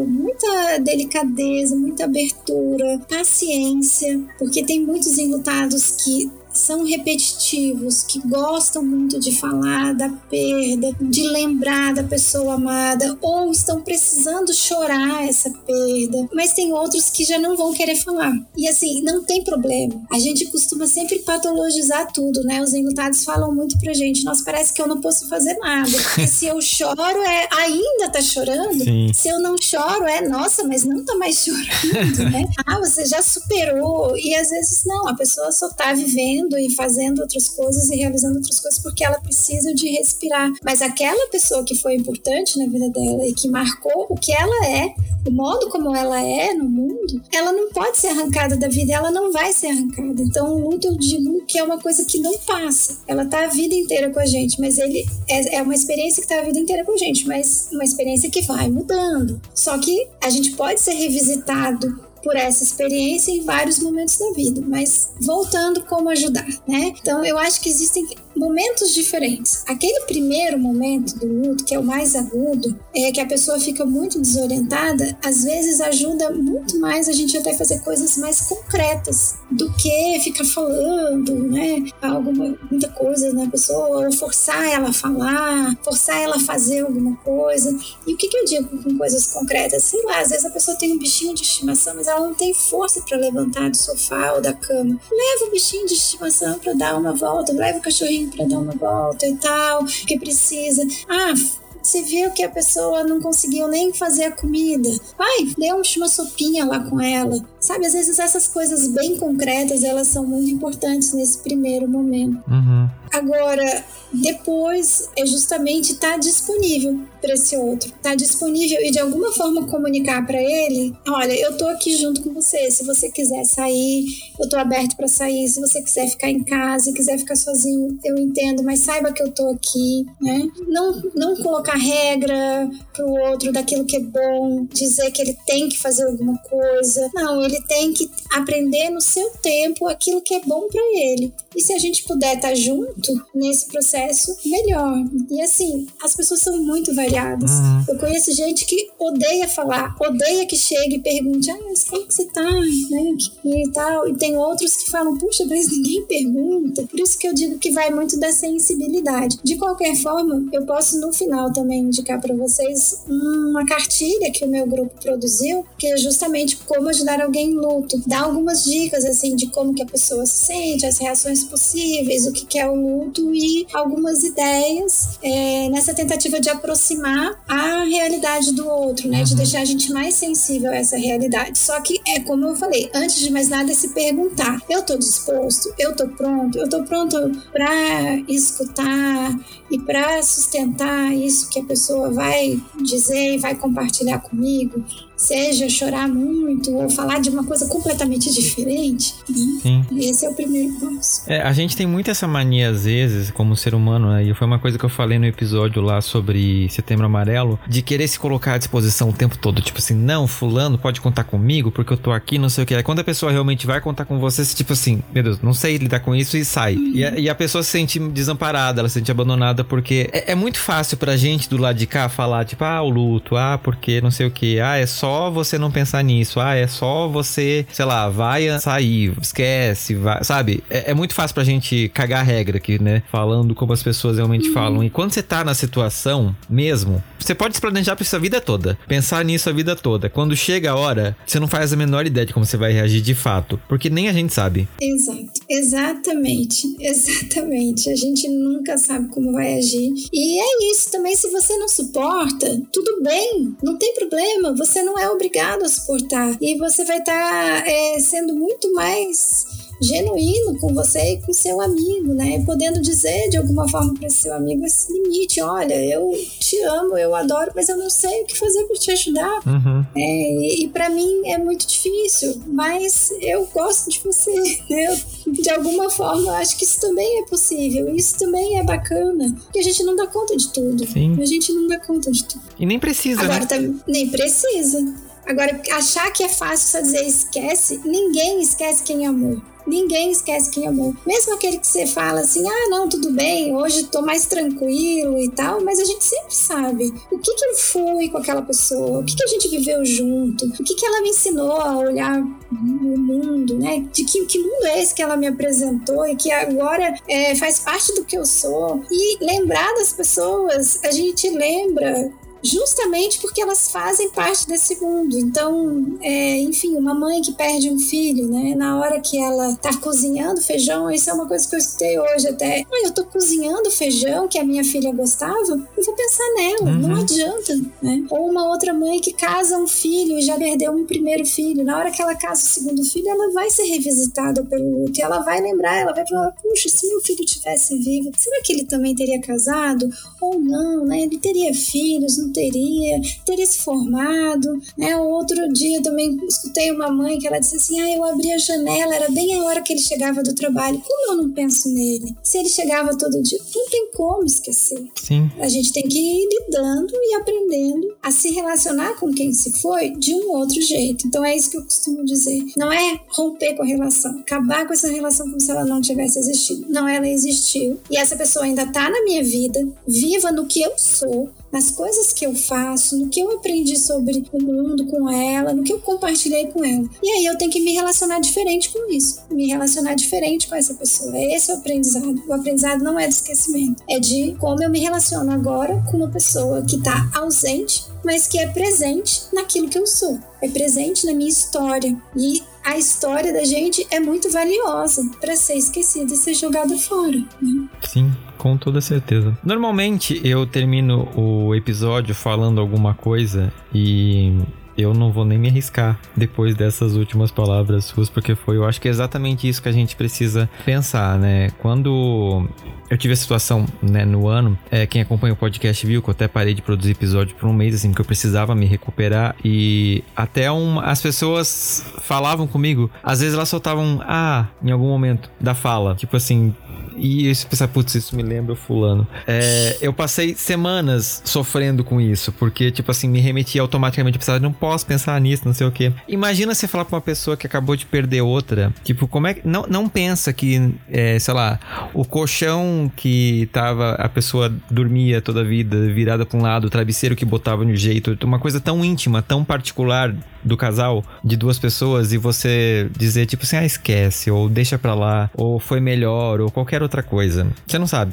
muita delicadeza, muita abertura, paciência, porque tem muitos enlutados que são repetitivos, que gostam muito de falar da perda, de lembrar da pessoa amada, ou estão precisando chorar essa perda, mas tem outros que já não vão querer falar. E assim, não tem problema. A gente costuma sempre patologizar tudo, né? Os enlutados falam muito pra gente, nossa, parece que eu não posso fazer nada. Porque se eu choro, é ainda tá chorando. Sim. Se eu não choro, é nossa, mas não tá mais chorando, né? Ah, você já superou. E às vezes não, a pessoa só tá vivendo e fazendo outras coisas e realizando outras coisas porque ela precisa de respirar. Mas aquela pessoa que foi importante na vida dela e que marcou o que ela é, o modo como ela é no mundo, ela não pode ser arrancada da vida, ela não vai ser arrancada. Então, o luto eu digo que é uma coisa que não passa. Ela tá a vida inteira com a gente, mas ele é, é uma experiência que tá a vida inteira com a gente, mas uma experiência que vai mudando. Só que a gente pode ser revisitado por essa experiência em vários momentos da vida, mas voltando como ajudar, né? Então eu acho que existem momentos diferentes. Aquele primeiro momento do luto, que é o mais agudo, é que a pessoa fica muito desorientada, às vezes ajuda muito mais a gente até fazer coisas mais concretas do que ficar falando, né? Alguma, muita coisa na pessoa, forçar ela a falar, forçar ela a fazer alguma coisa. E o que, que eu digo com coisas concretas? Sei lá, às vezes a pessoa tem um bichinho de estimação, mas ela não tem força para levantar do sofá ou da cama. Leva o bichinho de estimação para dar uma volta, leva o cachorrinho para dar uma volta e tal, que precisa. Ah, você viu que a pessoa não conseguiu nem fazer a comida. Vai, dê uma sopinha lá com ela. Sabe, às vezes essas coisas bem concretas, elas são muito importantes nesse primeiro momento. Uhum. Agora, depois é justamente estar tá disponível para esse outro, estar tá disponível e de alguma forma comunicar para ele, olha, eu tô aqui junto com você, se você quiser sair, eu tô aberto para sair, se você quiser ficar em casa, quiser ficar sozinho, eu entendo, mas saiba que eu tô aqui, né? Não não colocar regra pro outro daquilo que é bom, dizer que ele tem que fazer alguma coisa. Não, ele tem que aprender no seu tempo aquilo que é bom para ele. E se a gente puder estar tá junto nesse processo, melhor. E assim, as pessoas são muito variadas. Uhum. Eu conheço gente que odeia falar, odeia que chegue e pergunte: ah, mas como que você tá? Né? E tal. E tem outros que falam: puxa, mas ninguém pergunta. Por isso que eu digo que vai muito da sensibilidade. De qualquer forma, eu posso no final também indicar para vocês uma cartilha que o meu grupo produziu, que é justamente como ajudar alguém em luto. Dá algumas dicas assim de como que a pessoa se sente, as reações possíveis, o que é o luto e algumas ideias é, nessa tentativa de aproximar a realidade do outro, né? Uhum. De deixar a gente mais sensível a essa realidade. Só que é como eu falei, antes de mais nada é se perguntar: eu tô disposto? Eu tô pronto? Eu tô pronto para escutar e para sustentar isso que a pessoa vai dizer e vai compartilhar comigo? Seja chorar muito ou falar de uma coisa completamente diferente. Né? Sim. Esse é o primeiro passo. É, a gente tem muito essa mania, às vezes, como ser humano, né? E foi uma coisa que eu falei no episódio lá sobre Setembro Amarelo, de querer se colocar à disposição o tempo todo. Tipo assim, não, fulano pode contar comigo porque eu tô aqui, não sei o que. Aí quando a pessoa realmente vai contar com você, você tipo assim, meu Deus, não sei lidar com isso e sai. Uhum. E, a, e, a, pessoa se sente desamparada, ela se sente abandonada porque é, é muito fácil pra gente do lado de cá falar, tipo, ah, o luto, ah, porque não sei o que, ah, é só só você não pensar nisso. Ah, é só você, sei lá, vai sair, esquece, vai, sabe? É, é muito fácil pra gente cagar a regra aqui, né? Falando como as pessoas realmente uhum. falam. E quando você tá na situação mesmo, você pode se planejar pra isso a vida toda. Pensar nisso a vida toda. Quando chega a hora, você não faz a menor ideia de como você vai reagir de fato. Porque nem a gente sabe. Exato. Exatamente. Exatamente. A gente nunca sabe como vai agir. E é isso também. Se você não suporta, tudo bem. Não tem problema. Você não é obrigado a suportar. E você vai estar tá, é, sendo muito mais genuíno com você e com seu amigo, né? Podendo dizer de alguma forma para seu amigo esse limite: olha, eu te amo, eu adoro, mas eu não sei o que fazer para te ajudar. Uhum. É, e, e para mim é muito difícil, mas eu gosto de você, né? Eu, de alguma forma, acho que isso também é possível, isso também é bacana, porque a gente não dá conta de tudo. Sim. A gente não dá conta de tudo. E nem precisa, Agora, né? Tá, nem precisa. Agora, achar que é fácil só dizer esquece, ninguém esquece quem amou. Ninguém esquece quem amou. Mesmo aquele que você fala assim, ah, não, tudo bem, hoje tô mais tranquilo e tal, mas a gente sempre sabe o que que eu fui com aquela pessoa, o que que a gente viveu junto, o que que ela me ensinou a olhar o mundo, né? De que, que mundo é esse que ela me apresentou e que agora é, faz parte do que eu sou. E lembrar das pessoas, a gente lembra justamente porque elas fazem parte desse mundo. Então, é, enfim, uma mãe que perde um filho, né? Na hora que ela tá cozinhando feijão, isso é uma coisa que eu escutei hoje até. Mãe, eu tô cozinhando feijão que a minha filha gostava, eu vou pensar nela. Uhum. Não adianta adianta, né? Ou uma outra mãe que casa um filho e já perdeu um primeiro filho. Na hora que ela casa o segundo filho, ela vai ser revisitada pelo luto e ela vai lembrar, ela vai falar: puxa, se meu filho tivesse vivo, será que ele também teria casado? Ou não, né? Ele teria filhos, não teria, teria se formado, né? Outro dia também escutei uma mãe que ela disse assim: ah, eu abri a janela, era bem a hora que ele chegava do trabalho. Como eu não penso nele? Se ele chegava todo dia, não tem como esquecer. Sim. A gente tem que ir lidando e aprendendo a se relacionar com quem se foi de um outro jeito. Então é isso que eu costumo dizer. Não é romper com a relação, acabar com essa relação como se ela não tivesse existido. Não, ela existiu. E essa pessoa ainda tá na minha vida, viva no que eu sou, nas coisas que eu faço, no que eu aprendi sobre o mundo com ela, no que eu compartilhei com ela. E aí eu tenho que me relacionar diferente com isso, me relacionar diferente com essa pessoa. Esse é o aprendizado. O aprendizado não é de esquecimento, é de como eu me relaciono agora com uma pessoa que está ausente, mas que é presente naquilo que eu sou, é presente na minha história. E a história da gente é muito valiosa para ser esquecida e ser jogada fora. Né? Sim, com toda certeza. Normalmente eu termino o episódio falando alguma coisa e eu não vou nem me arriscar depois dessas últimas palavras suas, porque foi, eu acho que é exatamente isso que a gente precisa pensar, né? Quando eu tive a situação, né, no ano, é, quem acompanha o podcast viu que eu até parei de produzir episódio por um mês, assim, porque eu precisava me recuperar e até as pessoas falavam comigo, às vezes elas soltavam ah, em algum momento da fala, tipo assim, e você pensa, putz, isso me lembra o fulano. É, eu passei semanas sofrendo com isso, porque, tipo assim, me remetia automaticamente, precisava, não posso pensar nisso, não sei o quê. Imagina você falar pra uma pessoa que acabou de perder outra, tipo, como é que. Não, não pensa que, é, sei lá, o colchão que tava. A pessoa dormia toda a vida, virada pra um lado, o travesseiro que botava um jeito, uma coisa tão íntima, tão particular do casal, de duas pessoas, e você dizer, tipo assim, ah, esquece, ou deixa pra lá, ou foi melhor, ou qualquer outra coisa. Você não sabe.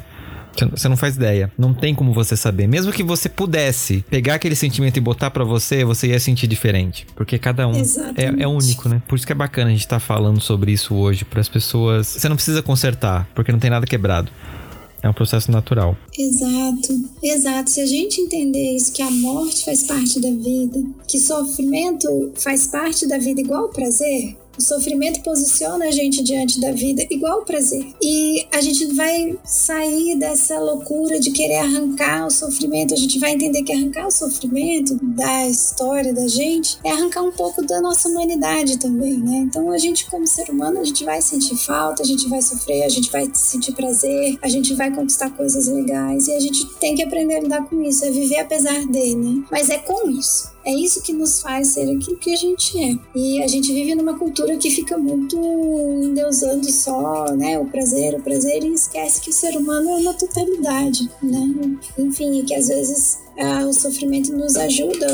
Você não faz ideia. Não tem como você saber. Mesmo que você pudesse pegar aquele sentimento e botar para você, você ia sentir diferente. Porque cada um é, é, único, né? Por isso que é bacana a gente estar tá falando sobre isso hoje para as pessoas. Você não precisa consertar, porque não tem nada quebrado. É um processo natural. Exato, exato. Se a gente entender isso, que a morte faz parte da vida, que sofrimento faz parte da vida igual prazer, o sofrimento posiciona a gente diante da vida igual o prazer. E a gente vai sair dessa loucura de querer arrancar o sofrimento. A gente vai entender que arrancar o sofrimento da história da gente é arrancar um pouco da nossa humanidade também, né? Então a gente, como ser humano, a gente vai sentir falta, a gente vai sofrer, a gente vai sentir prazer, a gente vai conquistar coisas legais e a gente tem que aprender a lidar com isso, é viver apesar dele, né? Mas é com isso. É isso que nos faz ser aquilo que a gente é. E a gente vive numa cultura que fica muito endeusando só, né, o prazer, o prazer e esquece que o ser humano é uma totalidade, né? Enfim, que às vezes ah, o sofrimento nos ajuda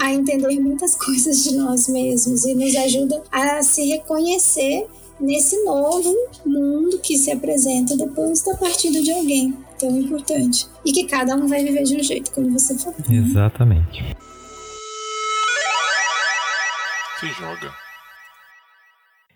a entender muitas coisas de nós mesmos e nos ajuda a se reconhecer nesse novo mundo que se apresenta depois da partida de alguém tão importante. E que cada um vai viver de um jeito, como você falou. Exatamente. Se joga.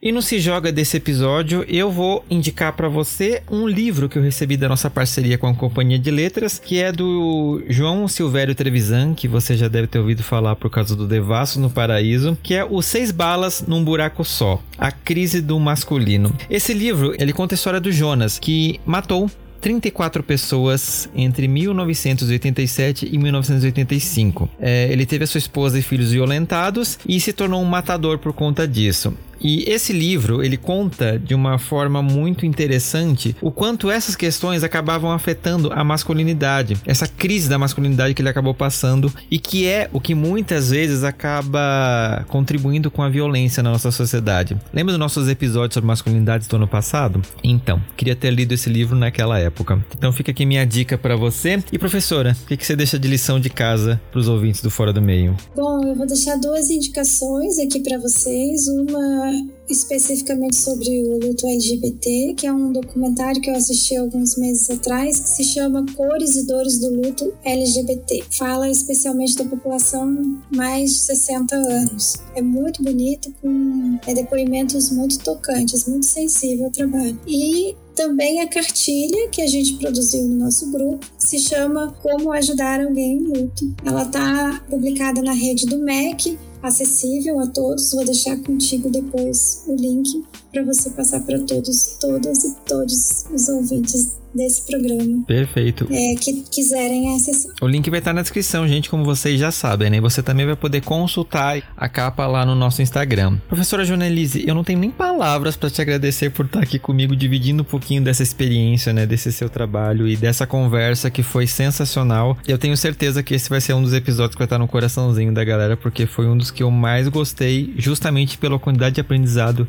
E no Se Joga desse episódio, eu vou indicar para você um livro que eu recebi da nossa parceria com a Companhia de Letras, que é do João Silvério Trevisan, que você já deve ter ouvido falar por causa do Devasso no Paraíso, que é O Seis Balas num Buraco Só, A Crise do Masculino. Esse livro, ele conta a história do Jonas, que matou 34 pessoas entre 1987 e 1985. É, ele teve a sua esposa e filhos violentados e se tornou um matador por conta disso. E esse livro, ele conta de uma forma muito interessante o quanto essas questões acabavam afetando a masculinidade, essa crise da masculinidade que ele acabou passando e que é o que muitas vezes acaba contribuindo com a violência na nossa sociedade. Lembra dos nossos episódios sobre masculinidades do ano passado? Então, queria ter lido esse livro naquela época. Então fica aqui minha dica para você. E professora, o que você deixa de lição de casa para os ouvintes do Fora do Meio? Bom, eu vou deixar duas indicações aqui para vocês. Uma especificamente sobre o luto LGBT, que é um documentário que eu assisti alguns meses atrás, que se chama Cores e Dores do Luto LGBT. Fala especialmente da população mais de 60 anos. É muito bonito, com é, depoimentos muito tocantes, muito sensível ao trabalho. E também a cartilha que a gente produziu no nosso grupo, se chama Como Ajudar Alguém em Luto. Ela está publicada na rede do MEC, acessível a todos. Vou deixar contigo depois o link para você passar para todos, todas e todos os ouvintes desse programa. Perfeito. É, que quiserem acessar. O link vai estar na descrição, gente, como vocês já sabem, né? Você também vai poder consultar a capa lá no nosso Instagram. Professora Jonelise, eu não tenho nem palavras para te agradecer por estar aqui comigo, dividindo um pouquinho dessa experiência, né? Desse seu trabalho e dessa conversa que foi sensacional. Eu tenho certeza que esse vai ser um dos episódios que vai estar no coraçãozinho da galera, porque foi um dos que eu mais gostei, justamente pela quantidade de aprendizado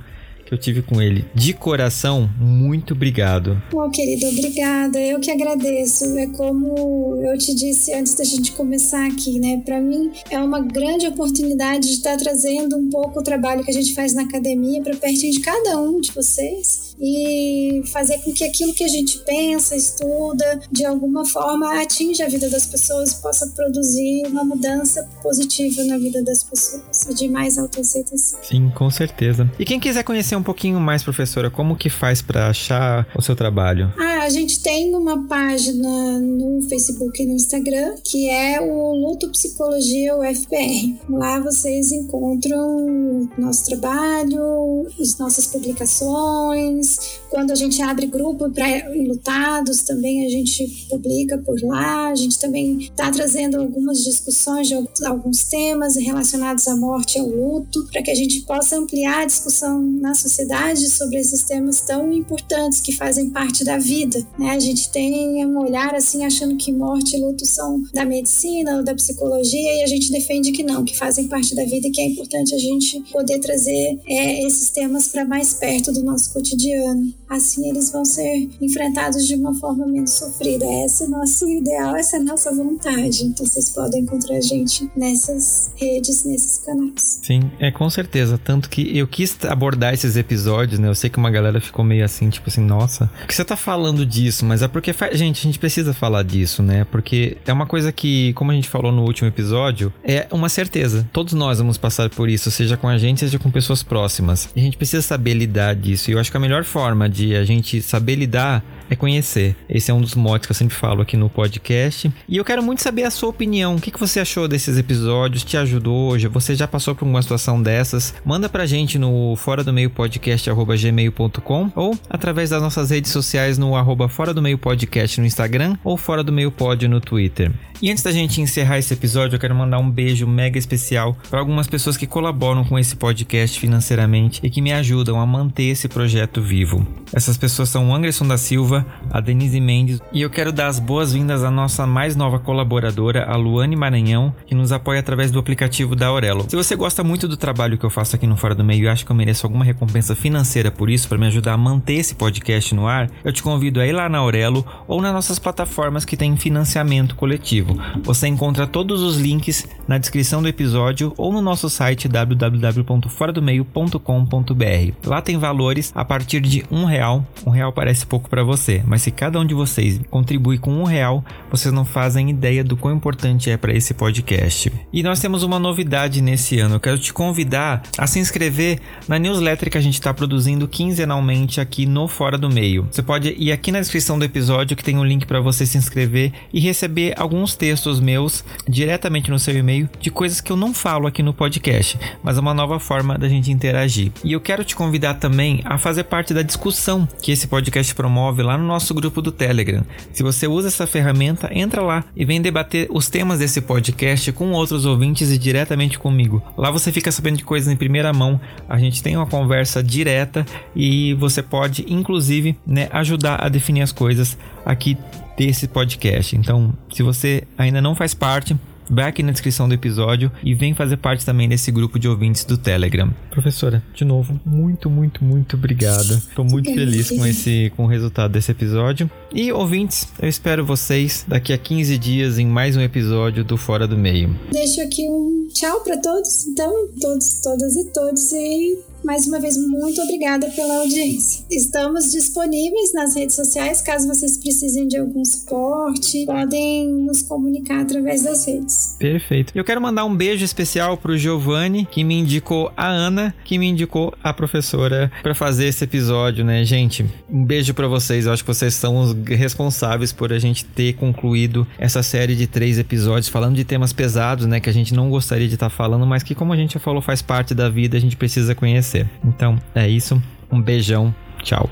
que eu tive com ele. De coração, muito obrigado. Bom, querido, obrigada. Eu que agradeço. É como eu te disse antes da gente começar aqui, né? Para mim é uma grande oportunidade de estar trazendo um pouco o trabalho que a gente faz na academia para pertinho de cada um de vocês e fazer com que aquilo que a gente pensa, estuda, de alguma forma atinja a vida das pessoas e possa produzir uma mudança positiva na vida das pessoas e de mais autoaceitação. Sim, com certeza. E quem quiser conhecer um pouquinho mais, professora, como que faz para achar o seu trabalho? Ah, a gente tem uma página no Facebook e no Instagram que é o Luto Psicologia UFPR. Lá vocês encontram nosso trabalho, as nossas publicações, quando a gente abre grupo para lutados, também a gente publica por lá. A gente também está trazendo algumas discussões de alguns temas relacionados à morte e ao luto, para que a gente possa ampliar a discussão na sociedade sobre esses temas tão importantes que fazem parte da vida. Né? A gente tem um olhar assim, achando que morte e luto são da medicina ou da psicologia, e a gente defende que não, que fazem parte da vida e que é importante a gente poder trazer é, esses temas para mais perto do nosso cotidiano cotidiano. Assim eles vão ser enfrentados de uma forma menos sofrida. Esse é nosso ideal, essa é a nossa vontade. Então vocês podem encontrar a gente nessas redes, nesses canais. Sim, é com certeza. Tanto que eu quis abordar esses episódios, né? Eu sei que uma galera ficou meio assim, tipo assim, nossa, por que você tá falando disso? Mas é porque, gente, a gente precisa falar disso, né? Porque é uma coisa que, como a gente falou no último episódio, é uma certeza. Todos nós vamos passar por isso, seja com a gente, seja com pessoas próximas. A gente precisa saber lidar disso. E eu acho que a melhor forma de a gente saber lidar é conhecer. Esse é um dos motes que eu sempre falo aqui no podcast. E eu quero muito saber a sua opinião. O que, você achou desses episódios? Te ajudou hoje? Você já passou por uma situação dessas? Manda pra gente no fora do meio podcast gmail.com ou através das nossas redes sociais no arroba fora do meio podcast no Instagram ou fora do meio pod no Twitter. E antes da gente encerrar esse episódio, eu quero mandar um beijo mega especial para algumas pessoas que colaboram com esse podcast financeiramente e que me ajudam a manter esse projeto vivo. Essas pessoas são o Anderson da Silva, a Denise Mendes e eu quero dar as boas-vindas à nossa mais nova colaboradora, a Luane Maranhão, que nos apoia através do aplicativo da Aurelo. Se você gosta muito do trabalho que eu faço aqui no Fora do Meio e acha que eu mereço alguma recompensa financeira por isso, para me ajudar a manter esse podcast no ar, eu te convido a ir lá na Aurelo ou nas nossas plataformas que têm financiamento coletivo. Você encontra todos os links na descrição do episódio ou no nosso site www.foradomeio.com.br. Lá tem valores a partir de um real. Um real parece pouco para você, mas se cada um de vocês contribui com um real, vocês não fazem ideia do quão importante é para esse podcast. E nós temos uma novidade nesse ano. Eu quero te convidar a se inscrever na newsletter que a gente está produzindo quinzenalmente aqui no Fora do Meio. Você pode ir aqui na descrição do episódio que tem um link para você se inscrever e receber alguns textos meus diretamente no seu e-mail de coisas que eu não falo aqui no podcast, mas é uma nova forma da gente interagir. E eu quero te convidar também a fazer parte da discussão que esse podcast promove lá no nosso grupo do Telegram. Se você usa essa ferramenta, entra lá e vem debater os temas desse podcast com outros ouvintes e diretamente comigo. Lá você fica sabendo de coisas em primeira mão, a gente tem uma conversa direta e você pode, inclusive, né, ajudar a definir as coisas aqui desse podcast. Então, se você ainda não faz parte, vai aqui na descrição do episódio e vem fazer parte também desse grupo de ouvintes do Telegram. Professora, de novo, muito, muito, muito obrigada. Estou muito feliz com esse com o resultado desse episódio. E ouvintes, eu espero vocês daqui a 15 dias em mais um episódio do Fora do Meio. Deixo aqui um tchau para todos, então, todos, todas e todos e mais uma vez, muito obrigada pela audiência. Estamos disponíveis nas redes sociais, caso vocês precisem de algum suporte, podem nos comunicar através das redes. Perfeito. Eu quero mandar um beijo especial pro Giovanni, que me indicou a Ana, que me indicou a professora para fazer esse episódio, né, gente? Um beijo para vocês. Eu acho que vocês são os responsáveis por a gente ter concluído essa série de três episódios falando de temas pesados, né, que a gente não gostaria de estar tá falando, mas que como a gente já falou faz parte da vida, a gente precisa conhecer. Então, é isso. Um beijão. Tchau.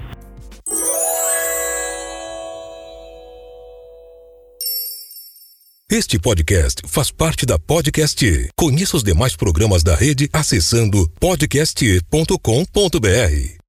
Este podcast faz parte da Podcast. Conheça os demais programas da rede acessando podcast.com.br.